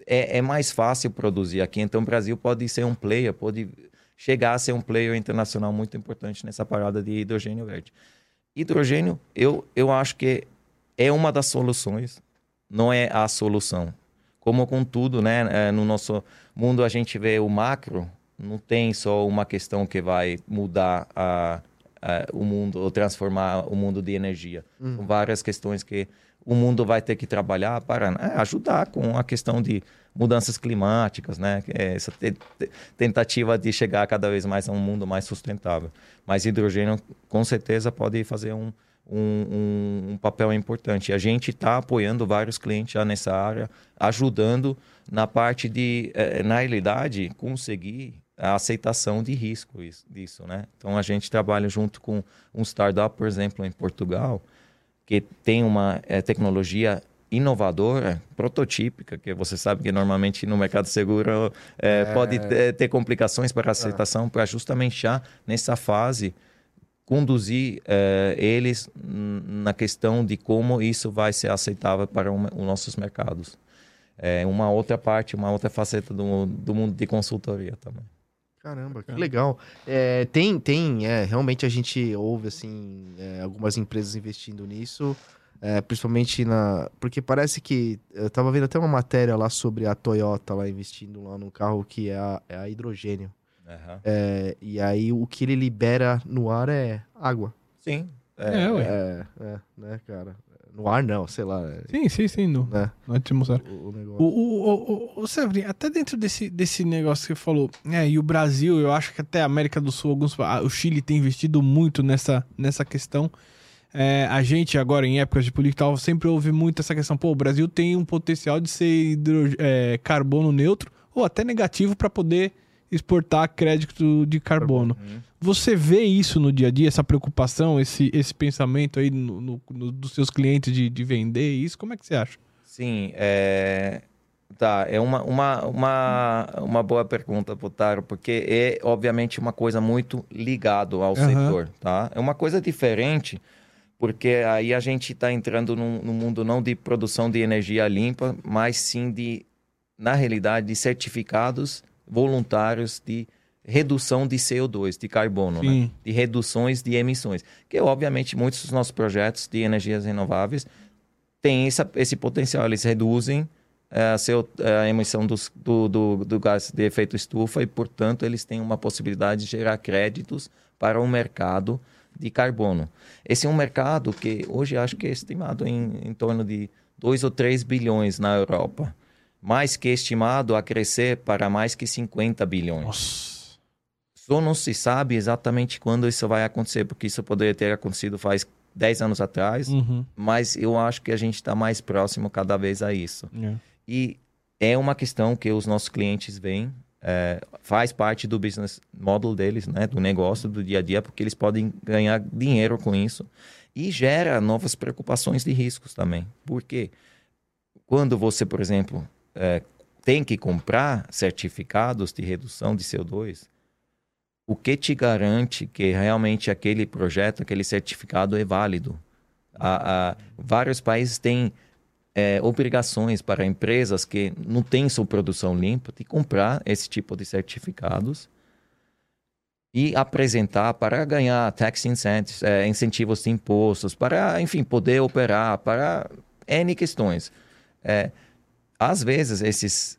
É, é mais fácil produzir aqui. Então, o Brasil pode ser um player, pode chegar a ser um player internacional muito importante nessa parada de hidrogênio verde. Hidrogênio, eu, eu acho que é uma das soluções, não é a solução. Como com tudo, né? eh, No nosso mundo, a gente vê o macro, não tem só uma questão que vai mudar a, a- o mundo, ou transformar o mundo de energia. São várias questões que o mundo vai ter que trabalhar para né, ajudar com a questão de mudanças climáticas, né? é Essa te- te- tentativa de chegar cada vez mais a um mundo mais sustentável. Mas hidrogênio, com certeza, pode fazer um, um, um- um papel importante. A gente está apoiando vários clientes já nessa área, ajudando na parte de, eh, na realidade, conseguir a aceitação de risco is- disso, né? Então, a gente trabalha junto com um startup, por exemplo, em Portugal, que tem uma eh, tecnologia inovadora, prototípica, que você sabe que normalmente no mercado seguro eh, pode ter, ter complicações para aceitação, para justamente já nessa fase conduzir eh, eles na questão de como isso vai ser aceitável para o- os nossos mercados. É uma outra parte, uma outra faceta do, do mundo de consultoria também. Caramba, que legal. É, tem, tem, é, realmente a gente ouve, assim, é, algumas empresas investindo nisso, é, principalmente na... Porque parece que, eu tava vendo até uma matéria lá sobre a Toyota lá investindo lá num carro que é a, é a hidrogênio. É, e aí o que ele libera no ar é água. Sim. É, ué. É, é, né, cara? No ar não, sei lá, é, Sim, sim, sim. No, né, no atmosfera. o, o O, o, o, Severin, até dentro desse, desse negócio que você falou, é, e o Brasil, eu acho que até a América do Sul, alguns, ah, o Chile tem investido muito nessa, nessa questão. É, a gente agora, em épocas de política, tal, sempre ouve muito essa questão, pô, o Brasil tem um potencial de ser hidro- é, carbono neutro ou até negativo para poder exportar crédito de carbono. Uhum. Você vê isso no dia a dia, essa preocupação, esse, esse pensamento aí no, no- no- dos seus clientes de, de vender isso? Como é que você acha? Sim, é... Tá, é uma, uma, uma, uma boa pergunta, Potaro, porque é, obviamente, uma coisa muito ligado ao Aham. setor, tá? É uma coisa diferente, porque aí a gente está entrando num, num mundo não de produção de energia limpa, mas sim de na realidade, de certificados voluntários de redução de CO2, de carbono, né? de reduções de emissões. Que, obviamente, muitos dos nossos projetos de energias renováveis têm essa, esse potencial, eles reduzem é, a, seu, é, a, emissão dos, do, do, do, gás de efeito estufa e, portanto, eles têm uma possibilidade de gerar créditos para o mercado de carbono. Esse é um mercado que hoje acho que é estimado em, em torno de 2 ou 3 bilhões na Europa, mais que estimado a crescer para mais que 50 bilhões. Nossa. Só não se sabe exatamente quando isso vai acontecer, porque isso poderia ter acontecido faz 10 anos atrás, Uhum. mas eu acho que a gente está mais próximo cada vez a isso. É. E é uma questão que os nossos clientes veem, é, faz parte do business model deles, né, do negócio, do dia a dia, porque eles podem ganhar dinheiro com isso. E gera novas preocupações de riscos também. Porque quando você, por exemplo, é, tem que comprar certificados de redução de CO2, o que te garante que realmente aquele projeto, aquele certificado é válido? A, vários países têm é, obrigações para empresas que não têm sua produção limpa de comprar esse tipo de certificados e apresentar para ganhar tax incentives, é, incentivos de impostos, para, enfim, poder operar, para N questões. É, às vezes, esses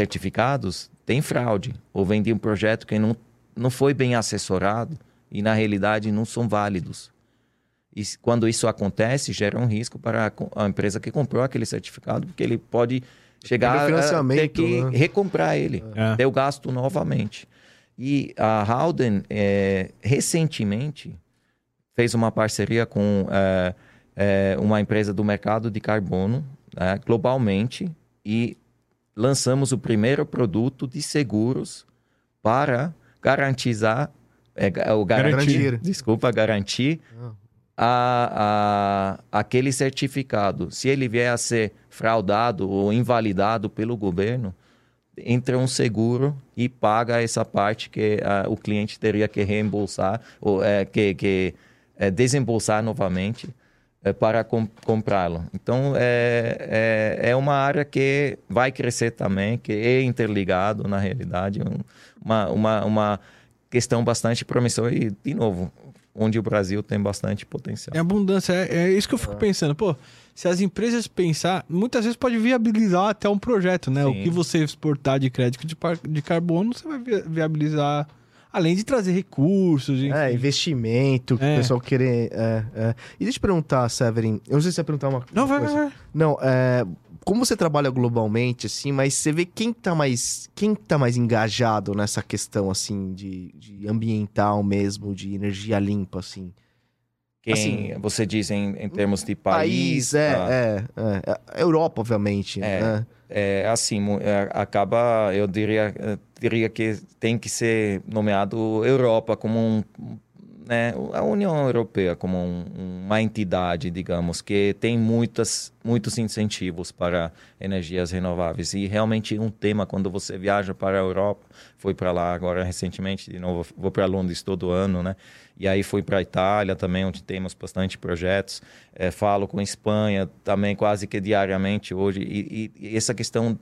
certificados têm fraude ou vêm de um projeto que não, não foi bem assessorado e, na realidade, não são válidos. E quando isso acontece, gera um risco para a, a empresa que comprou aquele certificado, porque ele pode chegar a ter que né? recomprar ele, é. ter o gasto novamente. E a Howden, é, recentemente, fez uma parceria com é, é, uma empresa do mercado de carbono, né, globalmente, e lançamos o primeiro produto de seguros para garantizar, é, o garantir, garantir. desculpa, garantir ah. a, a, aquele certificado. Se ele vier a ser fraudado ou invalidado pelo governo, entra um seguro e paga essa parte que o cliente teria que reembolsar ou é, que, que é, desembolsar novamente é, para com, comprá-lo. Então, é, é, é, uma área que vai crescer também, que é interligado, na realidade, uma, uma, uma questão bastante promissora e, de novo, onde o Brasil tem bastante potencial. É abundância, é, é isso que eu fico pensando. Pô, se as empresas pensar, muitas vezes pode viabilizar até um projeto, né? Sim. O que você exportar de crédito de, de carbono, você vai viabilizar além de trazer recursos. Enfim. É, investimento, é. o pessoal querer. É, é. E deixa eu perguntar, Severin. Eu não sei se você ia perguntar uma, não, uma vai, coisa. Vai, vai. Não, é. Como você trabalha globalmente, assim, mas você vê quem tá mais, quem tá mais engajado nessa questão, assim, de, de ambiental mesmo, de energia limpa, assim? Quem assim, você diz em, em termos de país? país é, tá? é, é, é, Europa, obviamente. É, né? É assim, é, acaba, eu diria, diria que tem que ser nomeado Europa como um, né, a União Europeia como um, uma entidade, digamos, que tem muitas, muitos incentivos para energias renováveis. E realmente um tema quando você viaja para a Europa, foi para lá agora recentemente, de novo, vou para Londres todo ano, né? E aí fui para Itália também, onde temos bastante projetos. É, falo com Espanha também quase que diariamente hoje. E, e, e essa questão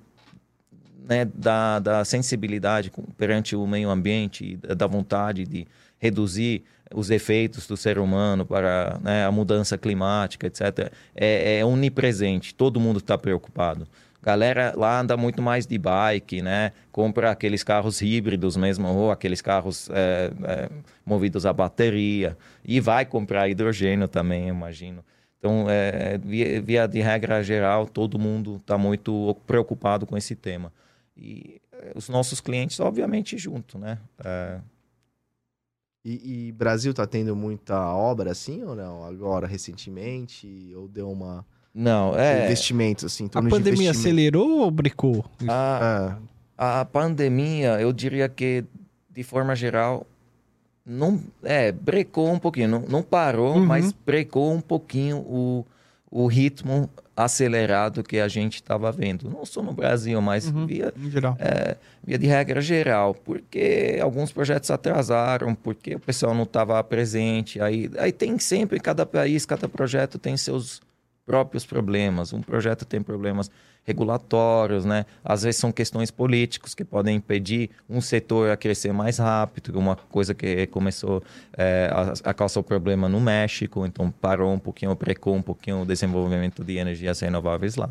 né, da, da sensibilidade perante o meio ambiente, da vontade de reduzir os efeitos do ser humano para né, a mudança climática, etc., é, é onipresente. Todo mundo está preocupado. Galera lá anda muito mais de bike, né? Compra aqueles carros híbridos mesmo, ou aqueles carros é, é, movidos a bateria. E vai comprar hidrogênio também, imagino. Então, é, via, via, de regra geral, todo mundo está muito preocupado com esse tema. E é, os nossos clientes, obviamente, junto, né? É, e, e, Brasil tá tendo muita obra assim ou não? Agora, recentemente? Ou deu uma. Não, é. Investimentos, assim. A pandemia acelerou ou brecou? A, é. a pandemia, eu diria que, de forma geral, não. É, brecou um pouquinho. Não, não parou, uhum. mas brecou um pouquinho o, o ritmo acelerado que a gente estava vendo. Não só no Brasil, mas uhum, via, é, via de regra geral. Porque alguns projetos atrasaram, porque o pessoal não estava presente. Aí, aí tem sempre, cada país, cada projeto tem seus próprios problemas. Um projeto tem problemas regulatórios, né? Às vezes são questões políticas que podem impedir um setor a crescer mais rápido, uma coisa que começou é, a, a causar problema no México, então parou um pouquinho, precou um pouquinho o desenvolvimento de energias renováveis lá.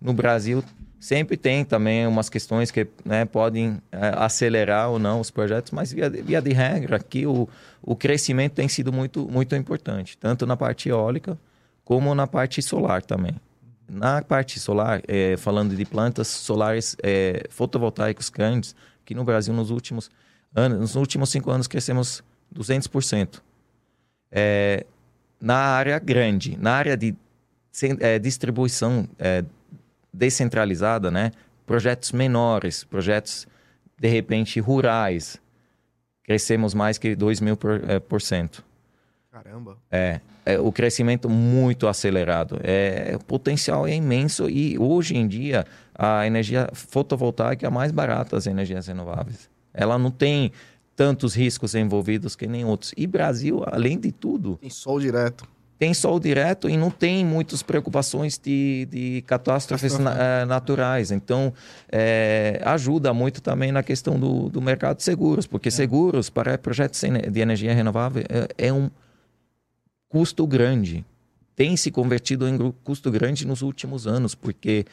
No Brasil sempre tem também umas questões que né, podem é, acelerar ou não os projetos, mas via, via de regra aqui o, o crescimento tem sido muito, muito importante, tanto na parte eólica como na parte solar também. Na parte solar, é, falando de plantas solares é, fotovoltaicos grandes, que no Brasil nos últimos anos, nos últimos cinco anos crescemos 200%. É, na área grande, na área de é, distribuição é, descentralizada, né? Projetos menores, projetos de repente rurais, crescemos mais que 2 mil por, é, por cento. Caramba. É, é, o crescimento muito acelerado. É, o potencial é imenso e hoje em dia a energia fotovoltaica é a mais barata das energias renováveis. Ela não tem tantos riscos envolvidos que nem outros. E Brasil, além de tudo... Tem sol direto. Tem sol direto e não tem muitas preocupações de, de catástrofes na, é, naturais. Então, é, ajuda muito também na questão do, do mercado de seguros, porque é. seguros para projetos de energia renovável é, é um custo grande. Tem se convertido em custo grande nos últimos anos, porque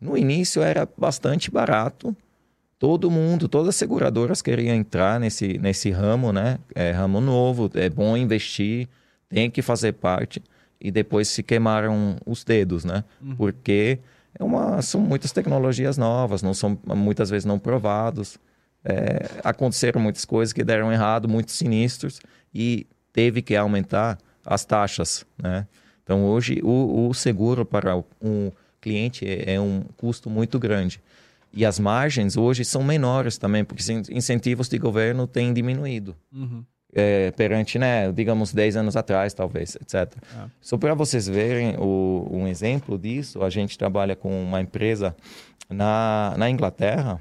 no início era bastante barato. Todo mundo, todas as seguradoras queriam entrar nesse, nesse ramo, né? É ramo novo, é bom investir, tem que fazer parte. E depois se queimaram os dedos, né? Uhum. Porque é uma, são muitas tecnologias novas, não são muitas vezes não provados. É, aconteceram muitas coisas que deram errado, muitos sinistros, e teve que aumentar as taxas, né? Então, hoje, o, o seguro para um cliente é, é um custo muito grande. E as margens hoje são menores também, porque incentivos de governo têm diminuído. Uhum. É, perante, né, digamos, 10 anos atrás, talvez, etc. É. Só para vocês verem o, um exemplo disso, a gente trabalha com uma empresa na, na Inglaterra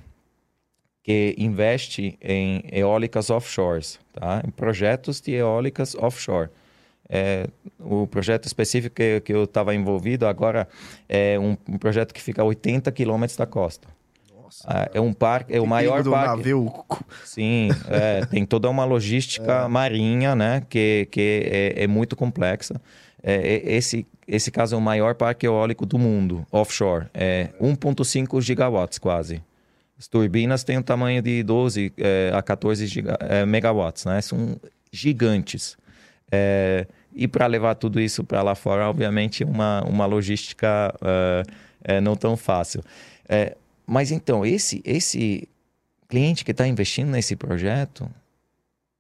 que investe em eólicas offshores, tá? em projetos de eólicas offshore. É, o projeto específico que, que eu estava envolvido agora é um, um, projeto que fica a 80 quilômetros da costa. Nossa, ah, é um parque, é o maior parque. Navio. Sim, é, tem toda uma logística é. marinha, né, que, que é, é muito complexa. É, esse, esse caso é o maior parque eólico do mundo, offshore. É 1,5 gigawatts quase. As turbinas têm um tamanho de 12 é, a 14 giga, é, megawatts, né? São gigantes. É, e para levar tudo isso para lá fora, obviamente, uma, uma logística uh, é, não tão fácil. É, mas então, esse, esse cliente que está investindo nesse projeto,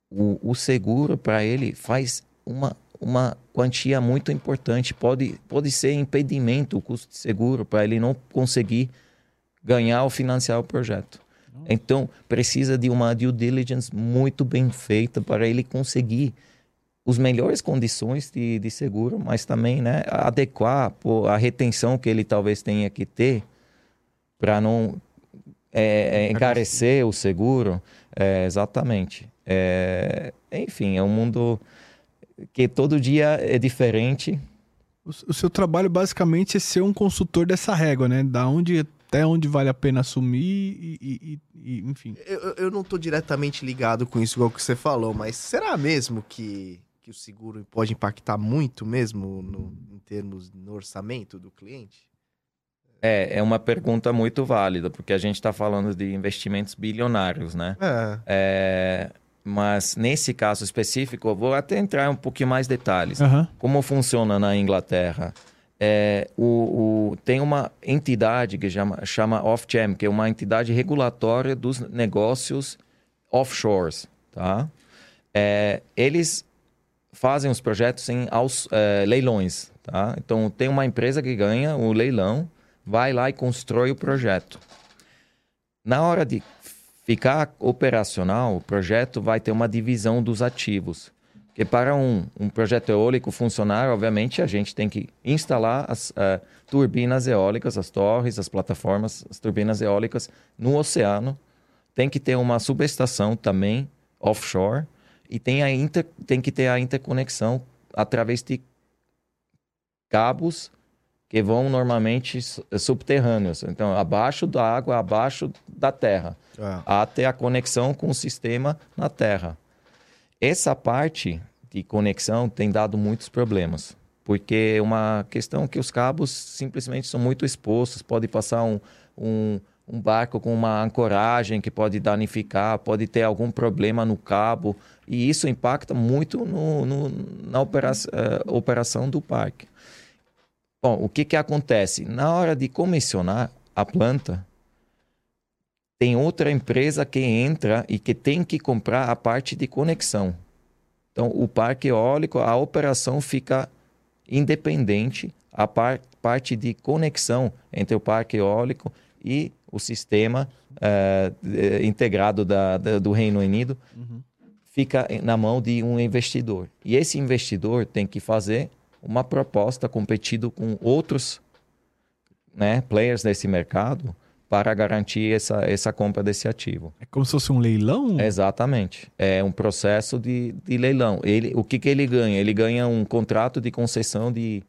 o, o seguro para ele faz uma, uma quantia muito importante. Pode, pode ser impedimento o custo de seguro para ele não conseguir ganhar ou financiar o projeto. Então, precisa de uma due diligence muito bem feita para ele conseguir os melhores condições de, de seguro, mas também né, adequar pô, a retenção que ele talvez tenha que ter para não é, é, encarecer o seguro. É, exatamente. É, enfim, é um mundo que todo dia é diferente. O, o, seu trabalho basicamente é ser um consultor dessa régua, né? Da onde até onde vale a pena assumir e, e, e enfim. Eu, eu não estou diretamente ligado com isso, igual que você falou, mas será mesmo que que o seguro pode impactar muito mesmo no, em termos no orçamento do cliente? É, é uma pergunta muito válida, porque a gente está falando de investimentos bilionários, né? É. é. Mas nesse caso específico, eu vou até entrar um pouquinho mais detalhes. Uhum. Como funciona na Inglaterra? É, o, o, tem uma entidade que chama, chama Ofgem, que é uma entidade regulatória dos negócios offshores, tá? É, eles fazem os projetos em aos, é, leilões. Tá? Então, tem uma empresa que ganha o leilão, vai lá e constrói o projeto. Na hora de ficar operacional, o projeto vai ter uma divisão dos ativos. Porque para um, um projeto eólico funcionar, obviamente, a gente tem que instalar as uh, turbinas eólicas, as torres, as plataformas, as turbinas eólicas no oceano. Tem que ter uma subestação também offshore e tem, a inter, tem que ter a interconexão através de cabos que vão normalmente subterrâneos, então abaixo da água, abaixo da terra, é. até a conexão com o sistema na terra. Essa parte de conexão tem dado muitos problemas, porque é uma questão que os cabos simplesmente são muito expostos, pode passar um, um, um barco com uma ancoragem que pode danificar, pode ter algum problema no cabo, e isso impacta muito no, no, na operação, uh, operação do parque. Bom, o que, que acontece? Na hora de comissionar a planta, tem outra empresa que entra e que tem que comprar a parte de conexão. Então, o parque eólico, a operação fica independente, a par parte de conexão entre o parque eólico e o sistema é, integrado da, da, do Reino Unido uhum. Fica na mão de um investidor. E esse investidor tem que fazer uma proposta competindo com outros né, players desse mercado para garantir essa, essa compra desse ativo. É como se fosse um leilão? Exatamente. É um processo de, de leilão. Ele, o que, que ele ganha? Ele ganha um contrato de concessão de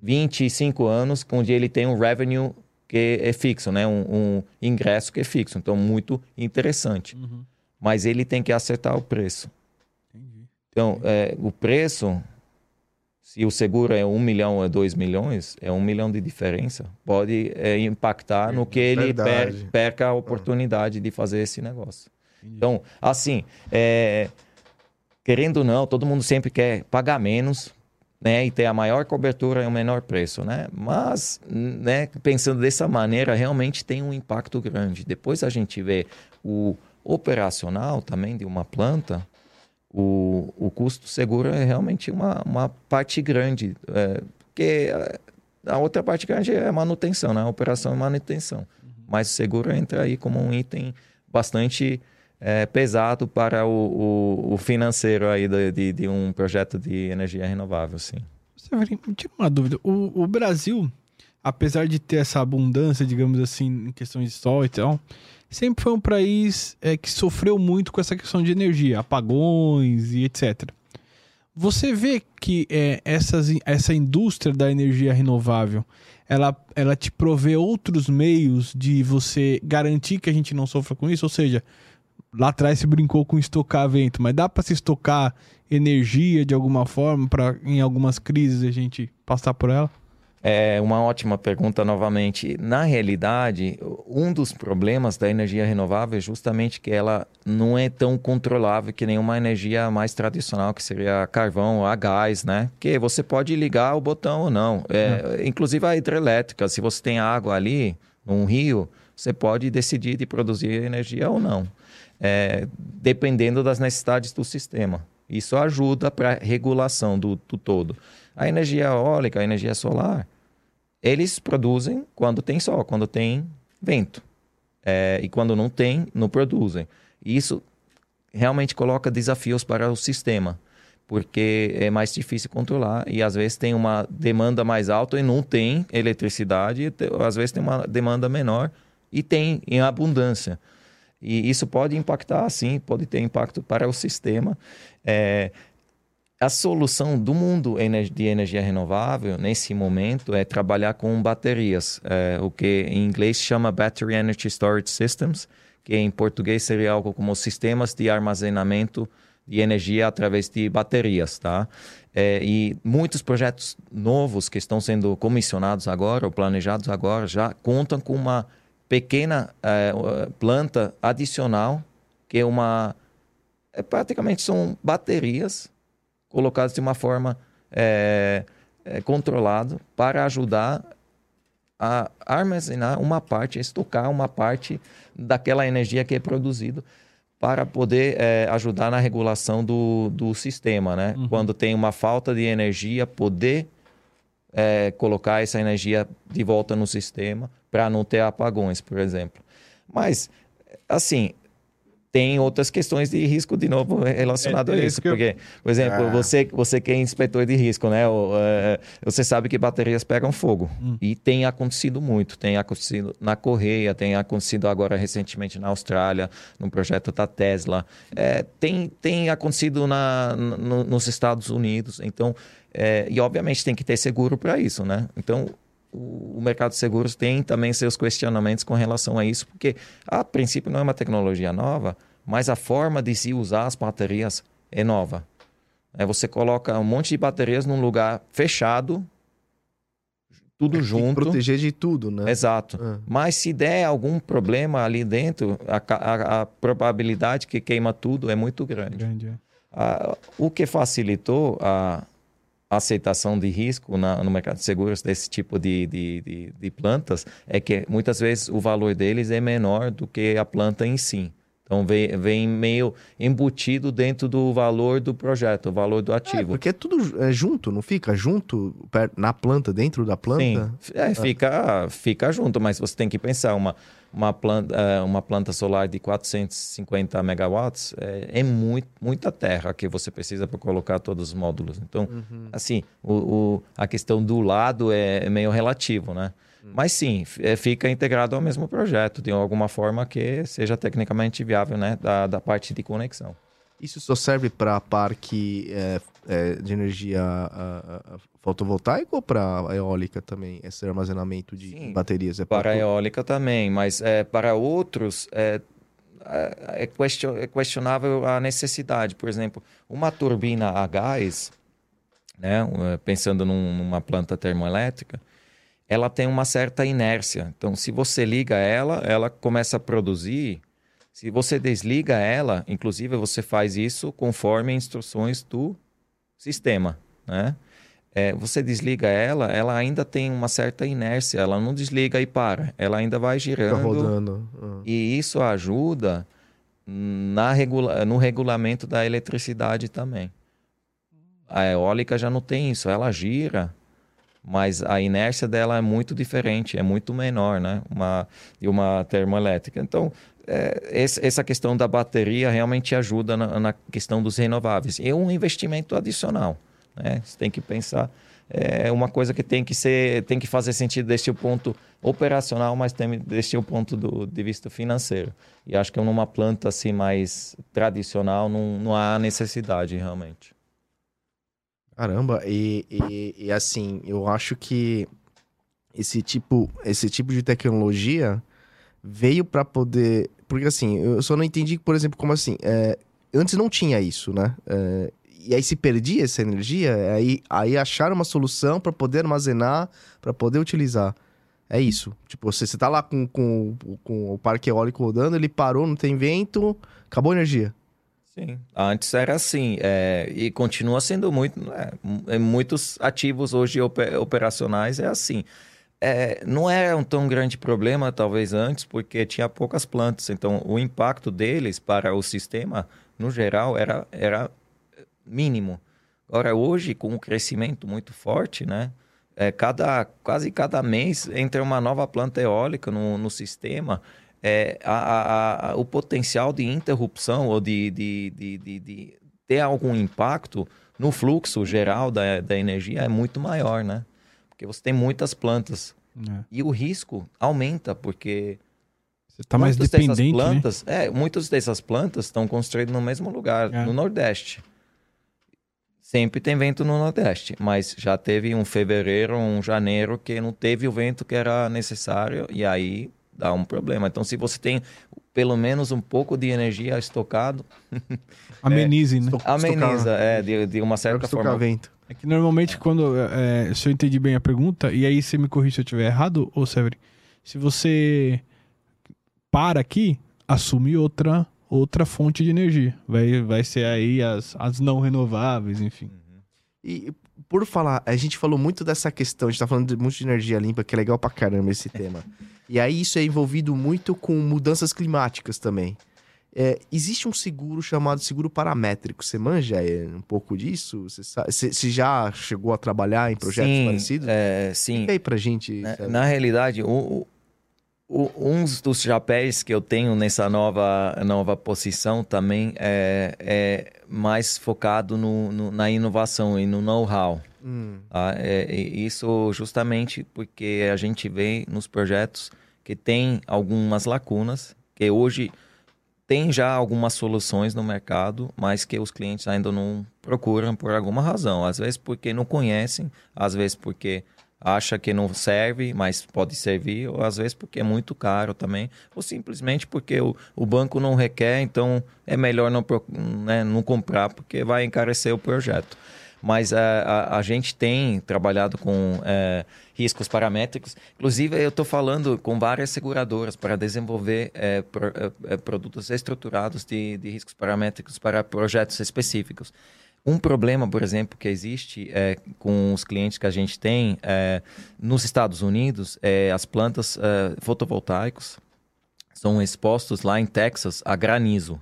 25 anos, onde ele tem um revenue que é fixo, né? um, um ingresso que é fixo. Então, muito interessante. Uhum. Mas ele tem que acertar o preço. Entendi. Então, é, o preço se o seguro é um milhão ou dois milhões, é um milhão de diferença. Pode é, impactar no que ele per, perca a oportunidade de fazer esse negócio. Então, assim, é, querendo ou não, todo mundo sempre quer pagar menos, né, e ter a maior cobertura e o menor preço, né? Mas, né, pensando dessa maneira, realmente tem um impacto grande. Depois a gente vê o operacional também de uma planta, o, o custo seguro é realmente uma, uma parte grande, é, porque a outra parte grande é a manutenção, né? a operação e manutenção. Uhum. Mas o seguro entra aí como um item bastante é, pesado para o, o, o financeiro aí de, de, de, um projeto de energia renovável, sim. Severino, me tira uma dúvida. O, o Brasil, apesar de ter essa abundância, digamos assim, em questões de sol e tal, sempre foi um país é, que sofreu muito com essa questão de energia, apagões e etc. Você vê que é, essas, essa indústria da energia renovável, ela, ela te provê outros meios de você garantir que a gente não sofra com isso? Ou seja, lá atrás se brincou com estocar vento, mas dá para se estocar energia de alguma forma para em algumas crises a gente passar por ela? É uma ótima pergunta novamente. Na realidade, um dos problemas da energia renovável é justamente que ela não é tão controlável que nenhuma energia mais tradicional, que seria carvão ou a gás, né? Que você pode ligar o botão ou não. É, é. Inclusive a hidrelétrica, se você tem água ali, num rio, você pode decidir de produzir energia ou não, é, dependendo das necessidades do sistema. Isso ajuda para a regulação do, do todo. A energia eólica, a energia solar, eles produzem quando tem sol, quando tem vento. É, e quando não tem, não produzem. E isso realmente coloca desafios para o sistema, porque é mais difícil controlar e às vezes tem uma demanda mais alta e não tem eletricidade, às vezes tem uma demanda menor e tem em abundância. E isso pode impactar, sim, pode ter impacto para o sistema. É, a solução do mundo de energia renovável nesse momento é trabalhar com baterias, é, o que em inglês chama Battery Energy Storage Systems, que em português seria algo como sistemas de armazenamento de energia através de baterias, tá? É, e muitos projetos novos que estão sendo comissionados agora ou planejados agora já contam com uma pequena é, planta adicional que é uma é, praticamente são baterias colocados de uma forma é, é, controlada para ajudar a armazenar uma parte, a estocar uma parte daquela energia que é produzida para poder é, ajudar na regulação do, do sistema, né? Uhum. Quando tem uma falta de energia, poder é, colocar essa energia de volta no sistema para não ter apagões, por exemplo. Mas, assim, tem outras questões de risco, de novo, relacionado É, é a isso isso. Porque, por exemplo, Ah. você, você que é inspetor de risco, né? o, é, você sabe que baterias pegam fogo. E tem acontecido muito. Tem acontecido na Correia, tem acontecido agora recentemente na Austrália, no projeto da Tesla. É, tem, tem acontecido na, no- nos Estados Unidos. Então, é, e obviamente tem que ter seguro para isso, né? Então, o o mercado de seguros tem também seus questionamentos com relação a isso, porque a princípio não é uma tecnologia nova, mas a forma de se usar as baterias é nova. É, você coloca um monte de baterias num lugar fechado, tudo Tem que junto. proteger de tudo, né? Exato. Ah. Mas se der algum problema ali dentro, a, a- a probabilidade que queima tudo é muito grande. Grande, é. Ah, o que facilitou a aceitação de risco na- no mercado de seguros desse tipo de, de, de- de plantas é que muitas vezes o valor deles é menor do que a planta em si. Então vem, vem meio embutido dentro do valor do projeto, o valor do É, ativo. porque é tudo é, junto, não fica? Junto na planta, dentro da planta? Sim, é, fica, fica junto, mas você tem que pensar, uma, uma, planta, eh, uma planta solar de 450 megawatts é, é muito, muita terra que você precisa para colocar todos os módulos. Então, assim, o, o- a questão do lado é, é meio relativo, né? Mas sim, é, fica integrado ao mesmo projeto, de alguma forma que seja tecnicamente viável, né? Da, da parte de conexão. Isso só serve para parque é, é, de energia ah, ah, fotovoltaica ou para eólica também? Esse armazenamento de Sim, baterias? É Para a tudo? eólica também, mas é, para outros é, é, é question- questionável a necessidade. Por exemplo, uma turbina a gás, né, pensando num- numa planta termoelétrica, ela tem uma certa inércia. Então, se você liga ela, ela começa a produzir. Se você desliga ela, inclusive você faz isso conforme instruções do sistema, né? É, você desliga ela, ela ainda tem uma certa inércia, ela não desliga e para, ela ainda vai Fica girando. rodando. ah. E isso ajuda na regula no regulamento da eletricidade também. A eólica já não tem isso, ela gira, mas a inércia dela é muito diferente, é muito menor, né? Uma, de uma termoelétrica. Então, é, essa questão da bateria realmente ajuda na, na questão dos renováveis. E é um investimento adicional, né? Você tem que pensar é uma coisa que tem que ser, tem que fazer sentido deste ponto operacional, mas também deste ponto do, de vista financeiro. E acho que numa planta assim mais tradicional não, não há necessidade realmente. Caramba, e, e, e assim, eu acho que esse tipo, esse tipo de tecnologia veio para poder. Porque assim, eu só não entendi, por exemplo, como assim. é, antes não tinha isso, né? É, e aí se perdia essa energia, aí, aí acharam uma solução para poder armazenar, para poder utilizar. É isso. Tipo, você, você tá lá com, com, com o parque eólico rodando, ele parou, não tem vento, acabou a energia. Sim. Antes era assim, é, e continua sendo muito. é, é, muitos ativos hoje ope- operacionais é assim. É, não era um tão grande problema, talvez antes, porque tinha poucas plantas. Então, o impacto deles para o sistema, no geral, era, era mínimo. Agora, hoje, com um crescimento muito forte, né? É, cada, quase cada mês entra uma nova planta eólica no, no sistema. É, a- a- a- o potencial de interrupção ou de, de, de, de- de ter algum impacto no fluxo geral da, da energia é muito maior, né? Porque você tem muitas plantas. É. E o risco aumenta, porque Você tá mais dependente, né? plantas, é, muitas dessas plantas estão construídas no mesmo lugar, É. no Nordeste. Sempre tem vento no Nordeste, mas já teve um fevereiro, um janeiro que não teve o vento que era necessário e aí dá um problema. Então, se você tem pelo menos um pouco de energia estocado, Amenize, né? Estoc- ameniza, é, de, de uma certa forma. vento. É que normalmente quando. é, se eu entendi bem a pergunta, e aí você me corrige se eu estiver errado, ô Severi, se você para aqui, assume outra, outra fonte de energia. Vai, vai ser aí as, as não renováveis, enfim. E por falar, a gente falou muito dessa questão, a gente tá falando de, muito de energia limpa, que é legal pra caramba esse tema. E aí isso é envolvido muito com mudanças climáticas também. É, existe um seguro chamado seguro paramétrico. Você manja é, um pouco disso? Você, sa- você- já chegou a trabalhar em projetos sim, parecidos? é, sim. Explica aí pra gente. Na, na realidade, o- o, um dos chapéus que eu tenho nessa nova, nova posição também é, é mais focado no, no, na inovação e no know-how. Hum. Tá? É, isso justamente porque a gente vê nos projetos que tem algumas lacunas, que hoje tem já algumas soluções no mercado, mas que os clientes ainda não procuram por alguma razão. Às vezes porque não conhecem, às vezes porque acha que não serve, mas pode servir, ou às vezes porque é muito caro também, ou simplesmente porque o, o banco não requer, então é melhor não, né, não comprar porque vai encarecer o projeto. Mas a, a, a gente tem trabalhado com é, riscos paramétricos. Inclusive, eu estou falando com várias seguradoras para desenvolver é, pro, é, produtos estruturados de, de riscos paramétricos para projetos específicos. Um problema, por exemplo, que existe é, com os clientes que a gente tem é, nos Estados Unidos é as plantas é, fotovoltaicos são expostos lá em Texas a granizo.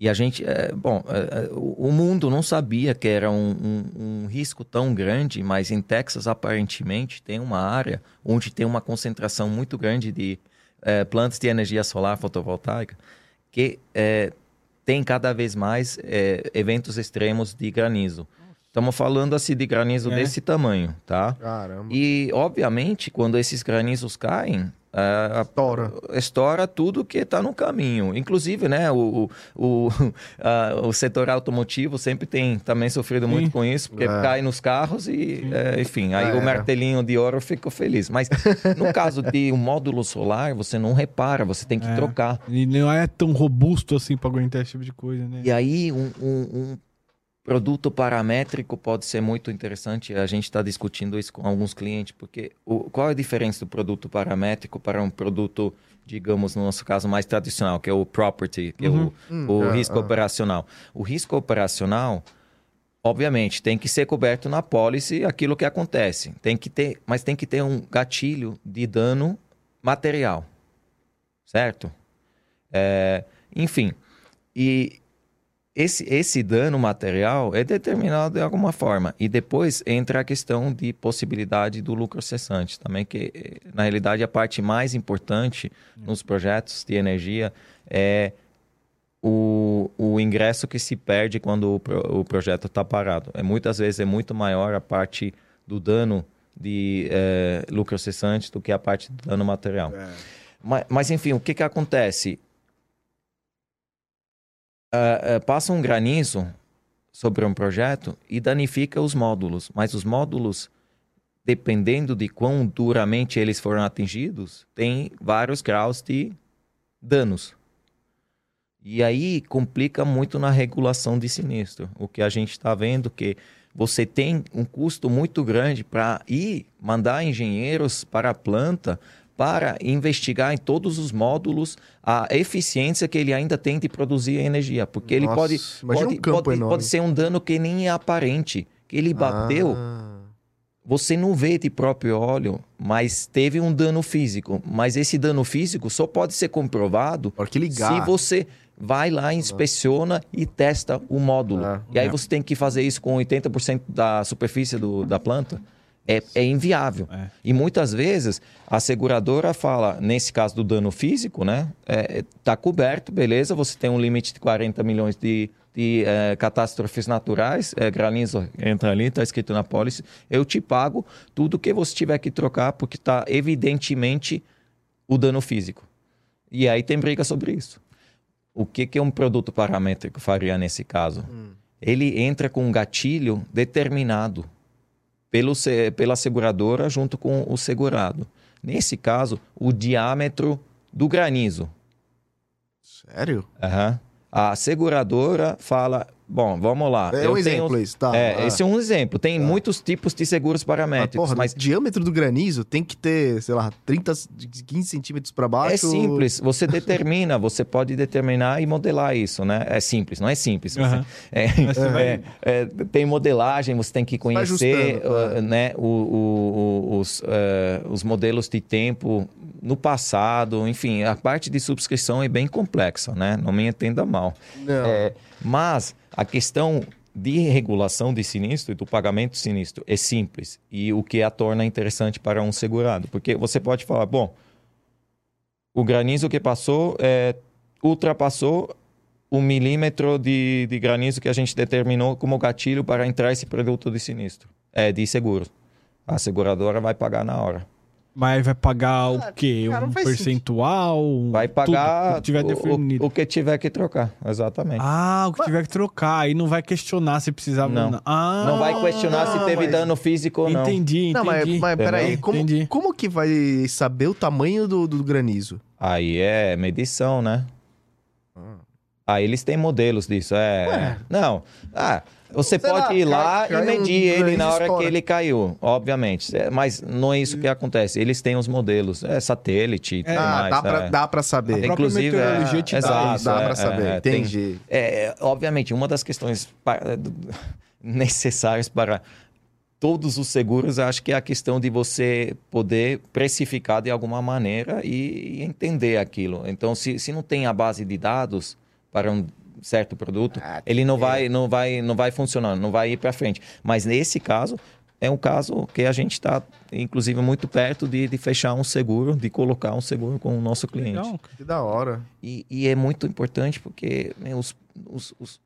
E a gente, é, bom, é, o mundo não sabia que era um, um, um, risco tão grande, mas em Texas aparentemente tem uma área onde tem uma concentração muito grande de plantas de energia solar fotovoltaica que tem cada vez mais é, eventos extremos de granizo. Estamos falando assim de granizo é. desse tamanho, tá? Caramba. E, obviamente, quando esses granizos caem, Uh, estoura. estoura tudo que está no caminho. Inclusive, né, o, o, uh, o setor automotivo sempre tem também sofrido Sim. muito com isso, porque é. cai nos carros e, uh, enfim, aí o martelinho de ouro ficou feliz. Mas no caso de um módulo solar, você não repara, você tem que é. trocar. E não é tão robusto assim para aguentar esse tipo de coisa, né? E aí, um, um, um Produto paramétrico pode ser muito interessante. A gente está discutindo isso com alguns clientes, porque o, qual é a diferença do produto paramétrico para um produto, digamos, no nosso caso, mais tradicional, que é o property, que uhum. é o, uhum. o hum, risco é, operacional. O risco operacional, obviamente, tem que ser coberto na pólice aquilo que acontece. Tem que ter, mas tem que ter um gatilho de dano material, certo? É, enfim, e esse, esse dano material é determinado de alguma forma. E depois entra a questão de possibilidade do lucro cessante também, que na realidade a parte mais importante nos projetos de energia é o, o ingresso que se perde quando o, pro, o projeto está parado. É, muitas vezes é muito maior a parte do dano de é, lucro cessante do que a parte do dano material. É. Mas, mas, enfim, o que, que acontece? Uh, passa um granizo sobre um projeto e danifica os módulos, mas os módulos, dependendo de quão duramente eles foram atingidos, tem vários graus de danos. E aí complica muito na regulação de sinistro. O que a gente está vendo que você tem um custo muito grande para ir mandar engenheiros para a planta para investigar em todos os módulos a eficiência que ele ainda tem de produzir energia. Porque ele Nossa, pode, pode, um pode, pode, ser um dano que nem é aparente. Que ele bateu, ah. você não vê de próprio óleo, mas teve um dano físico. Mas esse dano físico só pode ser comprovado se você vai lá, inspeciona e testa o módulo. É, e aí é. você tem que fazer isso com 80% da superfície do, da planta é, é inviável. É. E muitas vezes a seguradora fala, nesse caso do dano físico, né? Está é, tá coberto, beleza, você tem um limite de 40 milhões de, de é, catástrofes naturais, é, granizo entra ali, está escrito na pólice, eu te pago tudo que você tiver que trocar, porque está evidentemente o dano físico. E aí tem briga sobre isso. O que, que um produto paramétrico faria nesse caso? Hum. Ele entra com um gatilho determinado pelo, pela seguradora junto com o segurado. Nesse caso, o diâmetro do granizo. Sério? Uhum. A seguradora fala: Bom, vamos lá. É um exemplo tenho... isso, tá. É, ah. esse é um exemplo. Tem tá. muitos tipos de seguros paramétricos. Mas, porra, mas... o diâmetro do granizo tem que ter, sei lá, 30, 15 centímetros para baixo. É simples. Você determina, você pode determinar e modelar isso, né? É simples, não é simples. Você, é, é, é, tem modelagem, você tem que conhecer uh, né, o, o, o, os, uh, os modelos de tempo no passado. Enfim, a parte de subscrição é bem complexa, né? Não me entenda mal. Não. Mas a questão de regulação de sinistro e do pagamento de sinistro é simples e o que a torna interessante para um segurado, porque você pode falar, bom, o granizo que passou é, ultrapassou o milímetro de, de granizo que a gente determinou como gatilho para entrar esse produto de sinistro, é, de seguro. A seguradora vai pagar na hora. Mas vai pagar o quê? cara, não um percentual? Vai Tudo pagar que tiver o- definido. o, o que tiver que trocar, exatamente. Ah, o que tiver que trocar. Aí não vai questionar se precisava Não. não. Ah, não vai questionar se teve mas- dano físico ou não. Entendi, entendi. Não, mas, mas peraí, como, Entendi. como que vai saber o tamanho do, do granizo? Aí é medição, né? Ah. Aí eles têm modelos disso. É. Ué. Não. Ah, você Sei pode lá, ir lá cai e medir um ele na hora estoura. que ele caiu, obviamente. É, Mas não é isso que acontece. Eles têm os modelos. É satélite e tudo ah, mais. dá, pra, é. dá pra saber. própria Inclusive, meteorologia é, te dá exato, dá é, pra saber. é, tem- Entendi. É, obviamente, uma das questões pa- necessárias para todos os seguros, acho que é a questão de você poder precificar de alguma maneira e entender aquilo. Então, se, se não tem a base de dados para um certo produto, Ah, ele não é. vai, não vai, não vai funcionar, não vai ir para frente. Mas nesse caso é um caso que a gente está, inclusive, muito perto de, de fechar um seguro, de colocar um seguro com o nosso cliente. Legal. Que da hora. E, e é muito importante porque meu, os, os, os,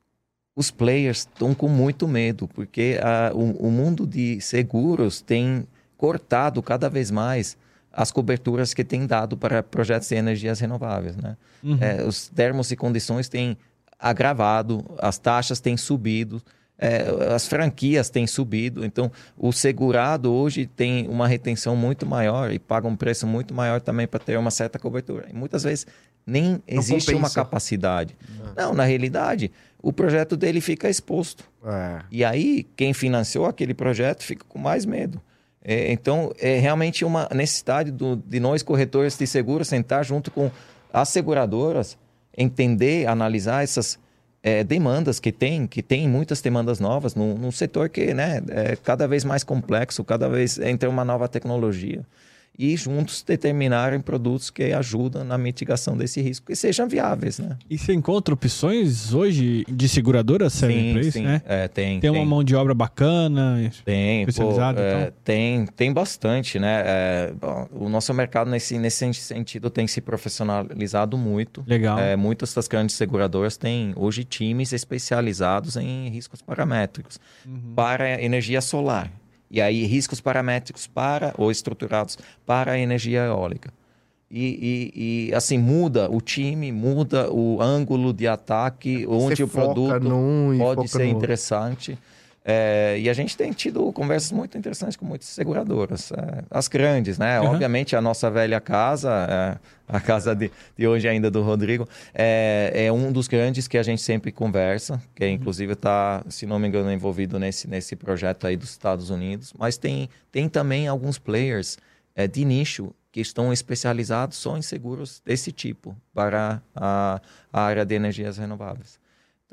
os players estão com muito medo, porque a, o, o mundo de seguros tem cortado cada vez mais as coberturas que tem dado para projetos de energias renováveis. Né? Uhum. É, os termos e condições têm agravado, as taxas têm subido, é, as franquias têm subido. Então, o segurado hoje tem uma retenção muito maior e paga um preço muito maior também para ter uma certa cobertura. E muitas vezes nem existe uma compensa. capacidade. Não, na realidade, o projeto dele fica exposto. É. E aí, quem financiou aquele projeto fica com mais medo. É, então, é realmente uma necessidade do- de nós, corretores de seguros, sentar junto com as seguradoras, entender, analisar essas é, demandas que tem, que tem muitas demandas novas num, num setor que né, é cada vez mais complexo, cada vez entra uma nova tecnologia. E juntos determinarem produtos que ajudam na mitigação desse risco e sejam viáveis, né? E você encontra opções hoje de seguradoras que servem pra isso, né? É, tem. Tem uma mão de obra bacana. Tem, pô, especializada, é, então? tem, tem bastante, né? É, bom, o nosso mercado nesse, nesse sentido tem se profissionalizado muito. Legal. É, muitas das grandes seguradoras têm hoje times especializados em riscos paramétricos Uhum. para energia solar. E aí riscos paramétricos para ou estruturados para a energia eólica. E, e- e, assim muda o time, muda o ângulo de ataque, onde Você o foca produto num pode ser interessante. É, e a gente tem tido conversas muito interessantes com muitas seguradoras, é, as grandes, né? Uhum. Obviamente a nossa velha casa, é, a casa de, de hoje ainda do Rodrigo, é, é um dos grandes que a gente sempre conversa, que inclusive está, se não me engano, envolvido nesse, nesse projeto aí dos Estados Unidos. Mas tem, tem também alguns players é, de nicho que estão especializados só em seguros desse tipo para a, a área de energias renováveis.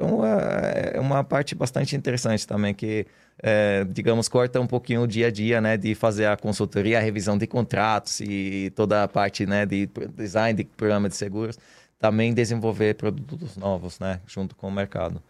Então, é é uma parte bastante interessante também, que, é, digamos, corta um pouquinho o dia a dia, né? De fazer a consultoria, a revisão de contratos e toda a parte, né? De design de programa de seguros. Também desenvolver produtos novos, né? Junto com o mercado.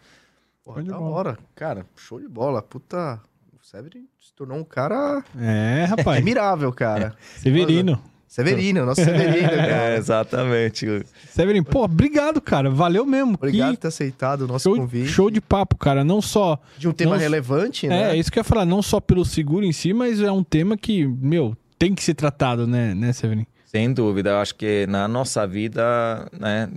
Porra, da hora. Cara, show de bola. Puta. O Severin se tornou um cara É, rapaz. admirável, cara. Severino. Severino, nosso Severino, É, cara. exatamente. Severino, pô, obrigado, cara. Valeu mesmo. Obrigado por Que ter aceitado o nosso show, convite. show de papo, cara. Não só. De um tema Nossa. relevante, É, né? isso que eu ia falar. Não só pelo seguro em si, mas é um tema que, meu, tem que ser tratado, né, né Severino? Sem dúvida, eu acho que na nossa vida, né,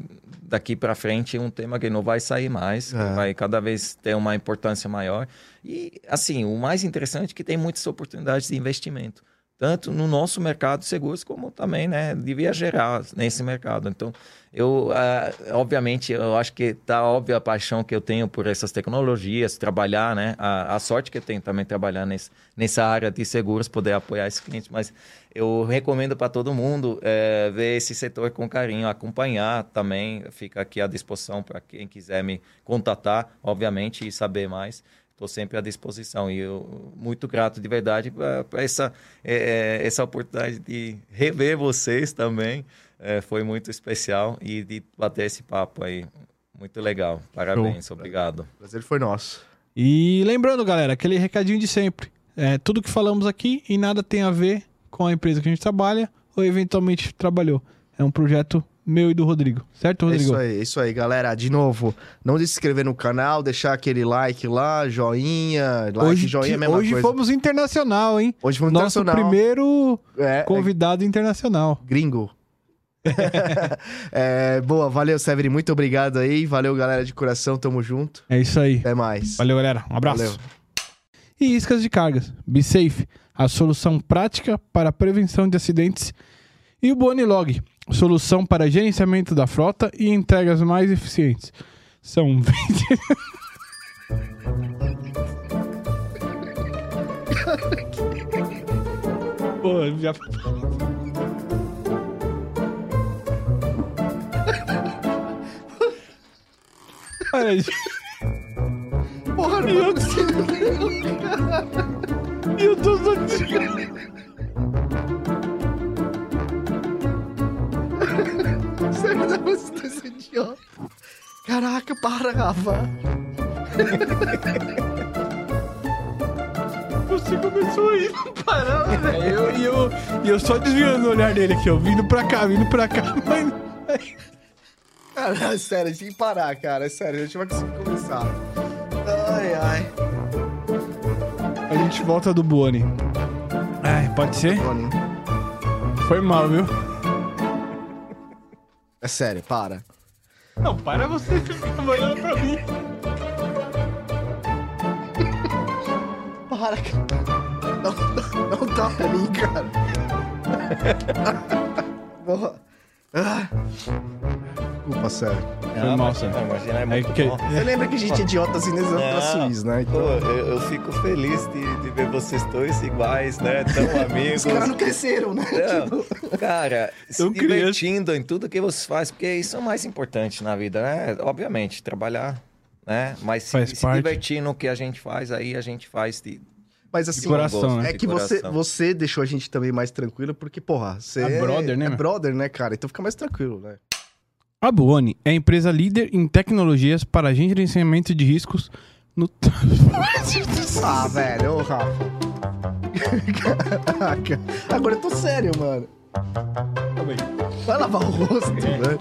daqui para frente é um tema que não vai sair mais, É. vai cada vez ter uma importância maior. E assim, o mais interessante é que tem muitas oportunidades de investimento, tanto no nosso mercado de seguros como também, né, devia gerar nesse mercado. Então, eu, ah, obviamente, eu acho que tá óbvia a paixão que eu tenho por essas tecnologias, trabalhar, né, a, a sorte que eu tenho também trabalhar nesse, nessa área de seguros, poder apoiar esses clientes, mas eu recomendo para todo mundo eh, ver esse setor com carinho, acompanhar também. Fica aqui à disposição para quem quiser me contatar, obviamente, e saber mais. Estou sempre à disposição e eu muito grato de verdade para essa eh, eh, essa oportunidade de rever vocês também. Eh, foi muito especial e de bater esse papo aí. Muito legal. Parabéns, obrigado. O prazer foi nosso. E lembrando, galera, aquele recadinho de sempre. É, tudo que falamos aqui e nada tem a ver com a empresa que a gente trabalha ou eventualmente trabalhou. É um projeto meu e do Rodrigo. Certo, É Rodrigo? isso aí, isso aí, galera. De novo, não se inscrever no canal, deixar aquele like lá, joinha. Like, hoje joinha é a mesma hoje coisa. fomos internacional, hein? Hoje fomos Nosso internacional. primeiro É, é convidado internacional. gringo. É, boa, valeu, Severin. Muito obrigado aí. Valeu, galera de coração. Tamo junto. É isso aí. Até mais. Valeu, galera. Um abraço. Valeu. E iscas de cargas. BeSafe, a solução prática para a prevenção de acidentes. E o Bonilog, solução para gerenciamento da frota e entregas mais eficientes. São 20... Pô, já... Olha, gente. Porra, não Eu- E eu tô só... Sério, não você tá esse idiota. Caraca, para, Rafa. Você começou a ir, não parava, velho. Eu- E eu, e eu só desviando o olhar dele aqui, ó. Vindo pra cá, vindo pra cá. Mas... Cara, sério, tem que parar, cara. Sério, a gente vai conseguir começar. Ai, ai. A gente volta do Boni. Ai, pode ser? Tony, Foi mal, viu? É sério, para. Não, para você ficar olhando pra mim. Para, cara. Não, não, não dá pra mim, cara. Porra. Ah. Desculpa, sério. Foi mal. Não, imagina, é É muito que- bom. Você lembra que a gente é idiota assim nesse Não, pra Suíça, né? Pô, Então, eu, eu fico feliz de, de ver vocês dois iguais, né? Tão amigos. os caras não cresceram, né? Não, cara, se criança. divertindo em tudo que você faz, porque isso é o mais importante na vida, né? Obviamente, trabalhar, né? Mas se, se divertir no que a gente faz, aí a gente faz de, Mas assim, De coração, né? é que você, você deixou a gente também mais tranquilo, porque, porra, você É brother, né, É brother, né, cara? Então fica mais tranquilo, né? A Buoni é a empresa líder em tecnologias para gerenciamento de riscos no... Ah, velho, ô Rafa. Caraca. Agora eu tô sério, mano. Vai lavar o rosto, velho.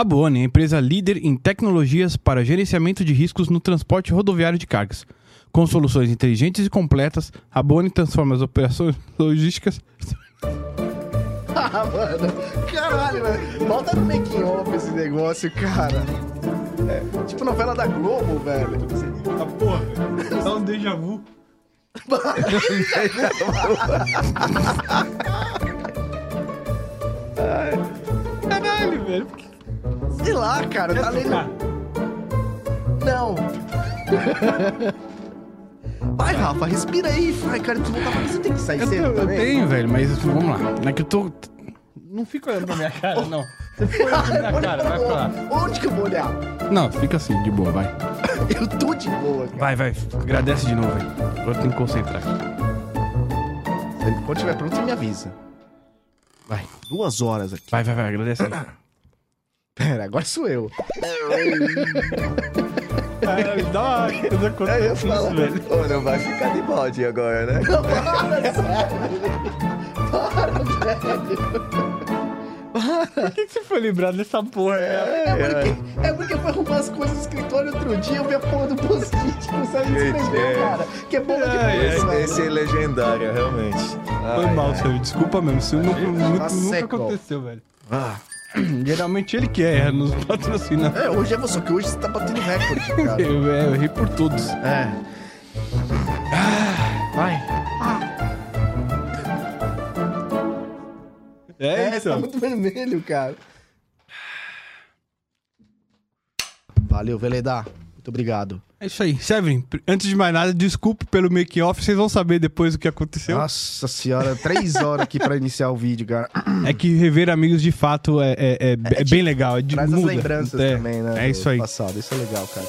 A Buoni é a empresa líder em tecnologias para gerenciamento de riscos no transporte rodoviário de cargas. Com soluções inteligentes e completas, a Buoni transforma as operações logísticas Ah, mano. Caralho, velho. Bota no making off esse negócio, cara. É, tipo novela da Globo, velho. Ah, porra, dá um déjà vu. Caralho, velho. Sei lá, cara. Tá lendo... Não. Vai, Rafa, respira aí. Vai, cara, tu voltar pra você tem que sair Eu, cedo eu também. tenho, velho, mas vamos lá. Não é que eu tô. Não fica olhando pra minha cara, não. Você fica olhando pra minha cara, vai pra lá. Onde que eu vou olhar? Não, fica assim, de boa, vai. Eu tô de boa, cara. Vai, vai. Agradece de novo, velho. Agora tem que concentrar. Quando tiver pronto, você me avisa. Vai. Duas horas aqui. Vai, vai, vai, agradece. Pera, agora sou eu. Caralho, dá uma coisa acontece isso, velho. Ô, não vai ficar de bode agora, né? Por que, que você foi lembrado dessa porra? É, É porque, é porque foi arrumar as coisas no escritório outro dia, eu vi a porra do post-it, não sabe escrever, é. cara. Que é de É, é, coisa, velho. Esse é legendário, realmente. Foi Ai, mal, ai. Sérgio. Desculpa mesmo. Isso nu- nunca, Tá seco. aconteceu, velho. Ah. Geralmente ele que é, nos patrocina. É, hoje é você, que hoje você tá batendo recorde, cara. Eu, é, eu errei por todos. É. Vai. É, É, tá então. muito vermelho, cara. Valeu, Veleda. Muito obrigado. É isso aí. Severin, antes de mais nada, desculpe pelo make-off. Vocês vão saber depois o que aconteceu. Nossa senhora, três horas aqui pra iniciar o vídeo, cara. É que rever amigos de fato é, é, é- é bem legal. É de, Traz as muda. lembranças É, também, né? É isso aí. Passado. Isso é legal, cara.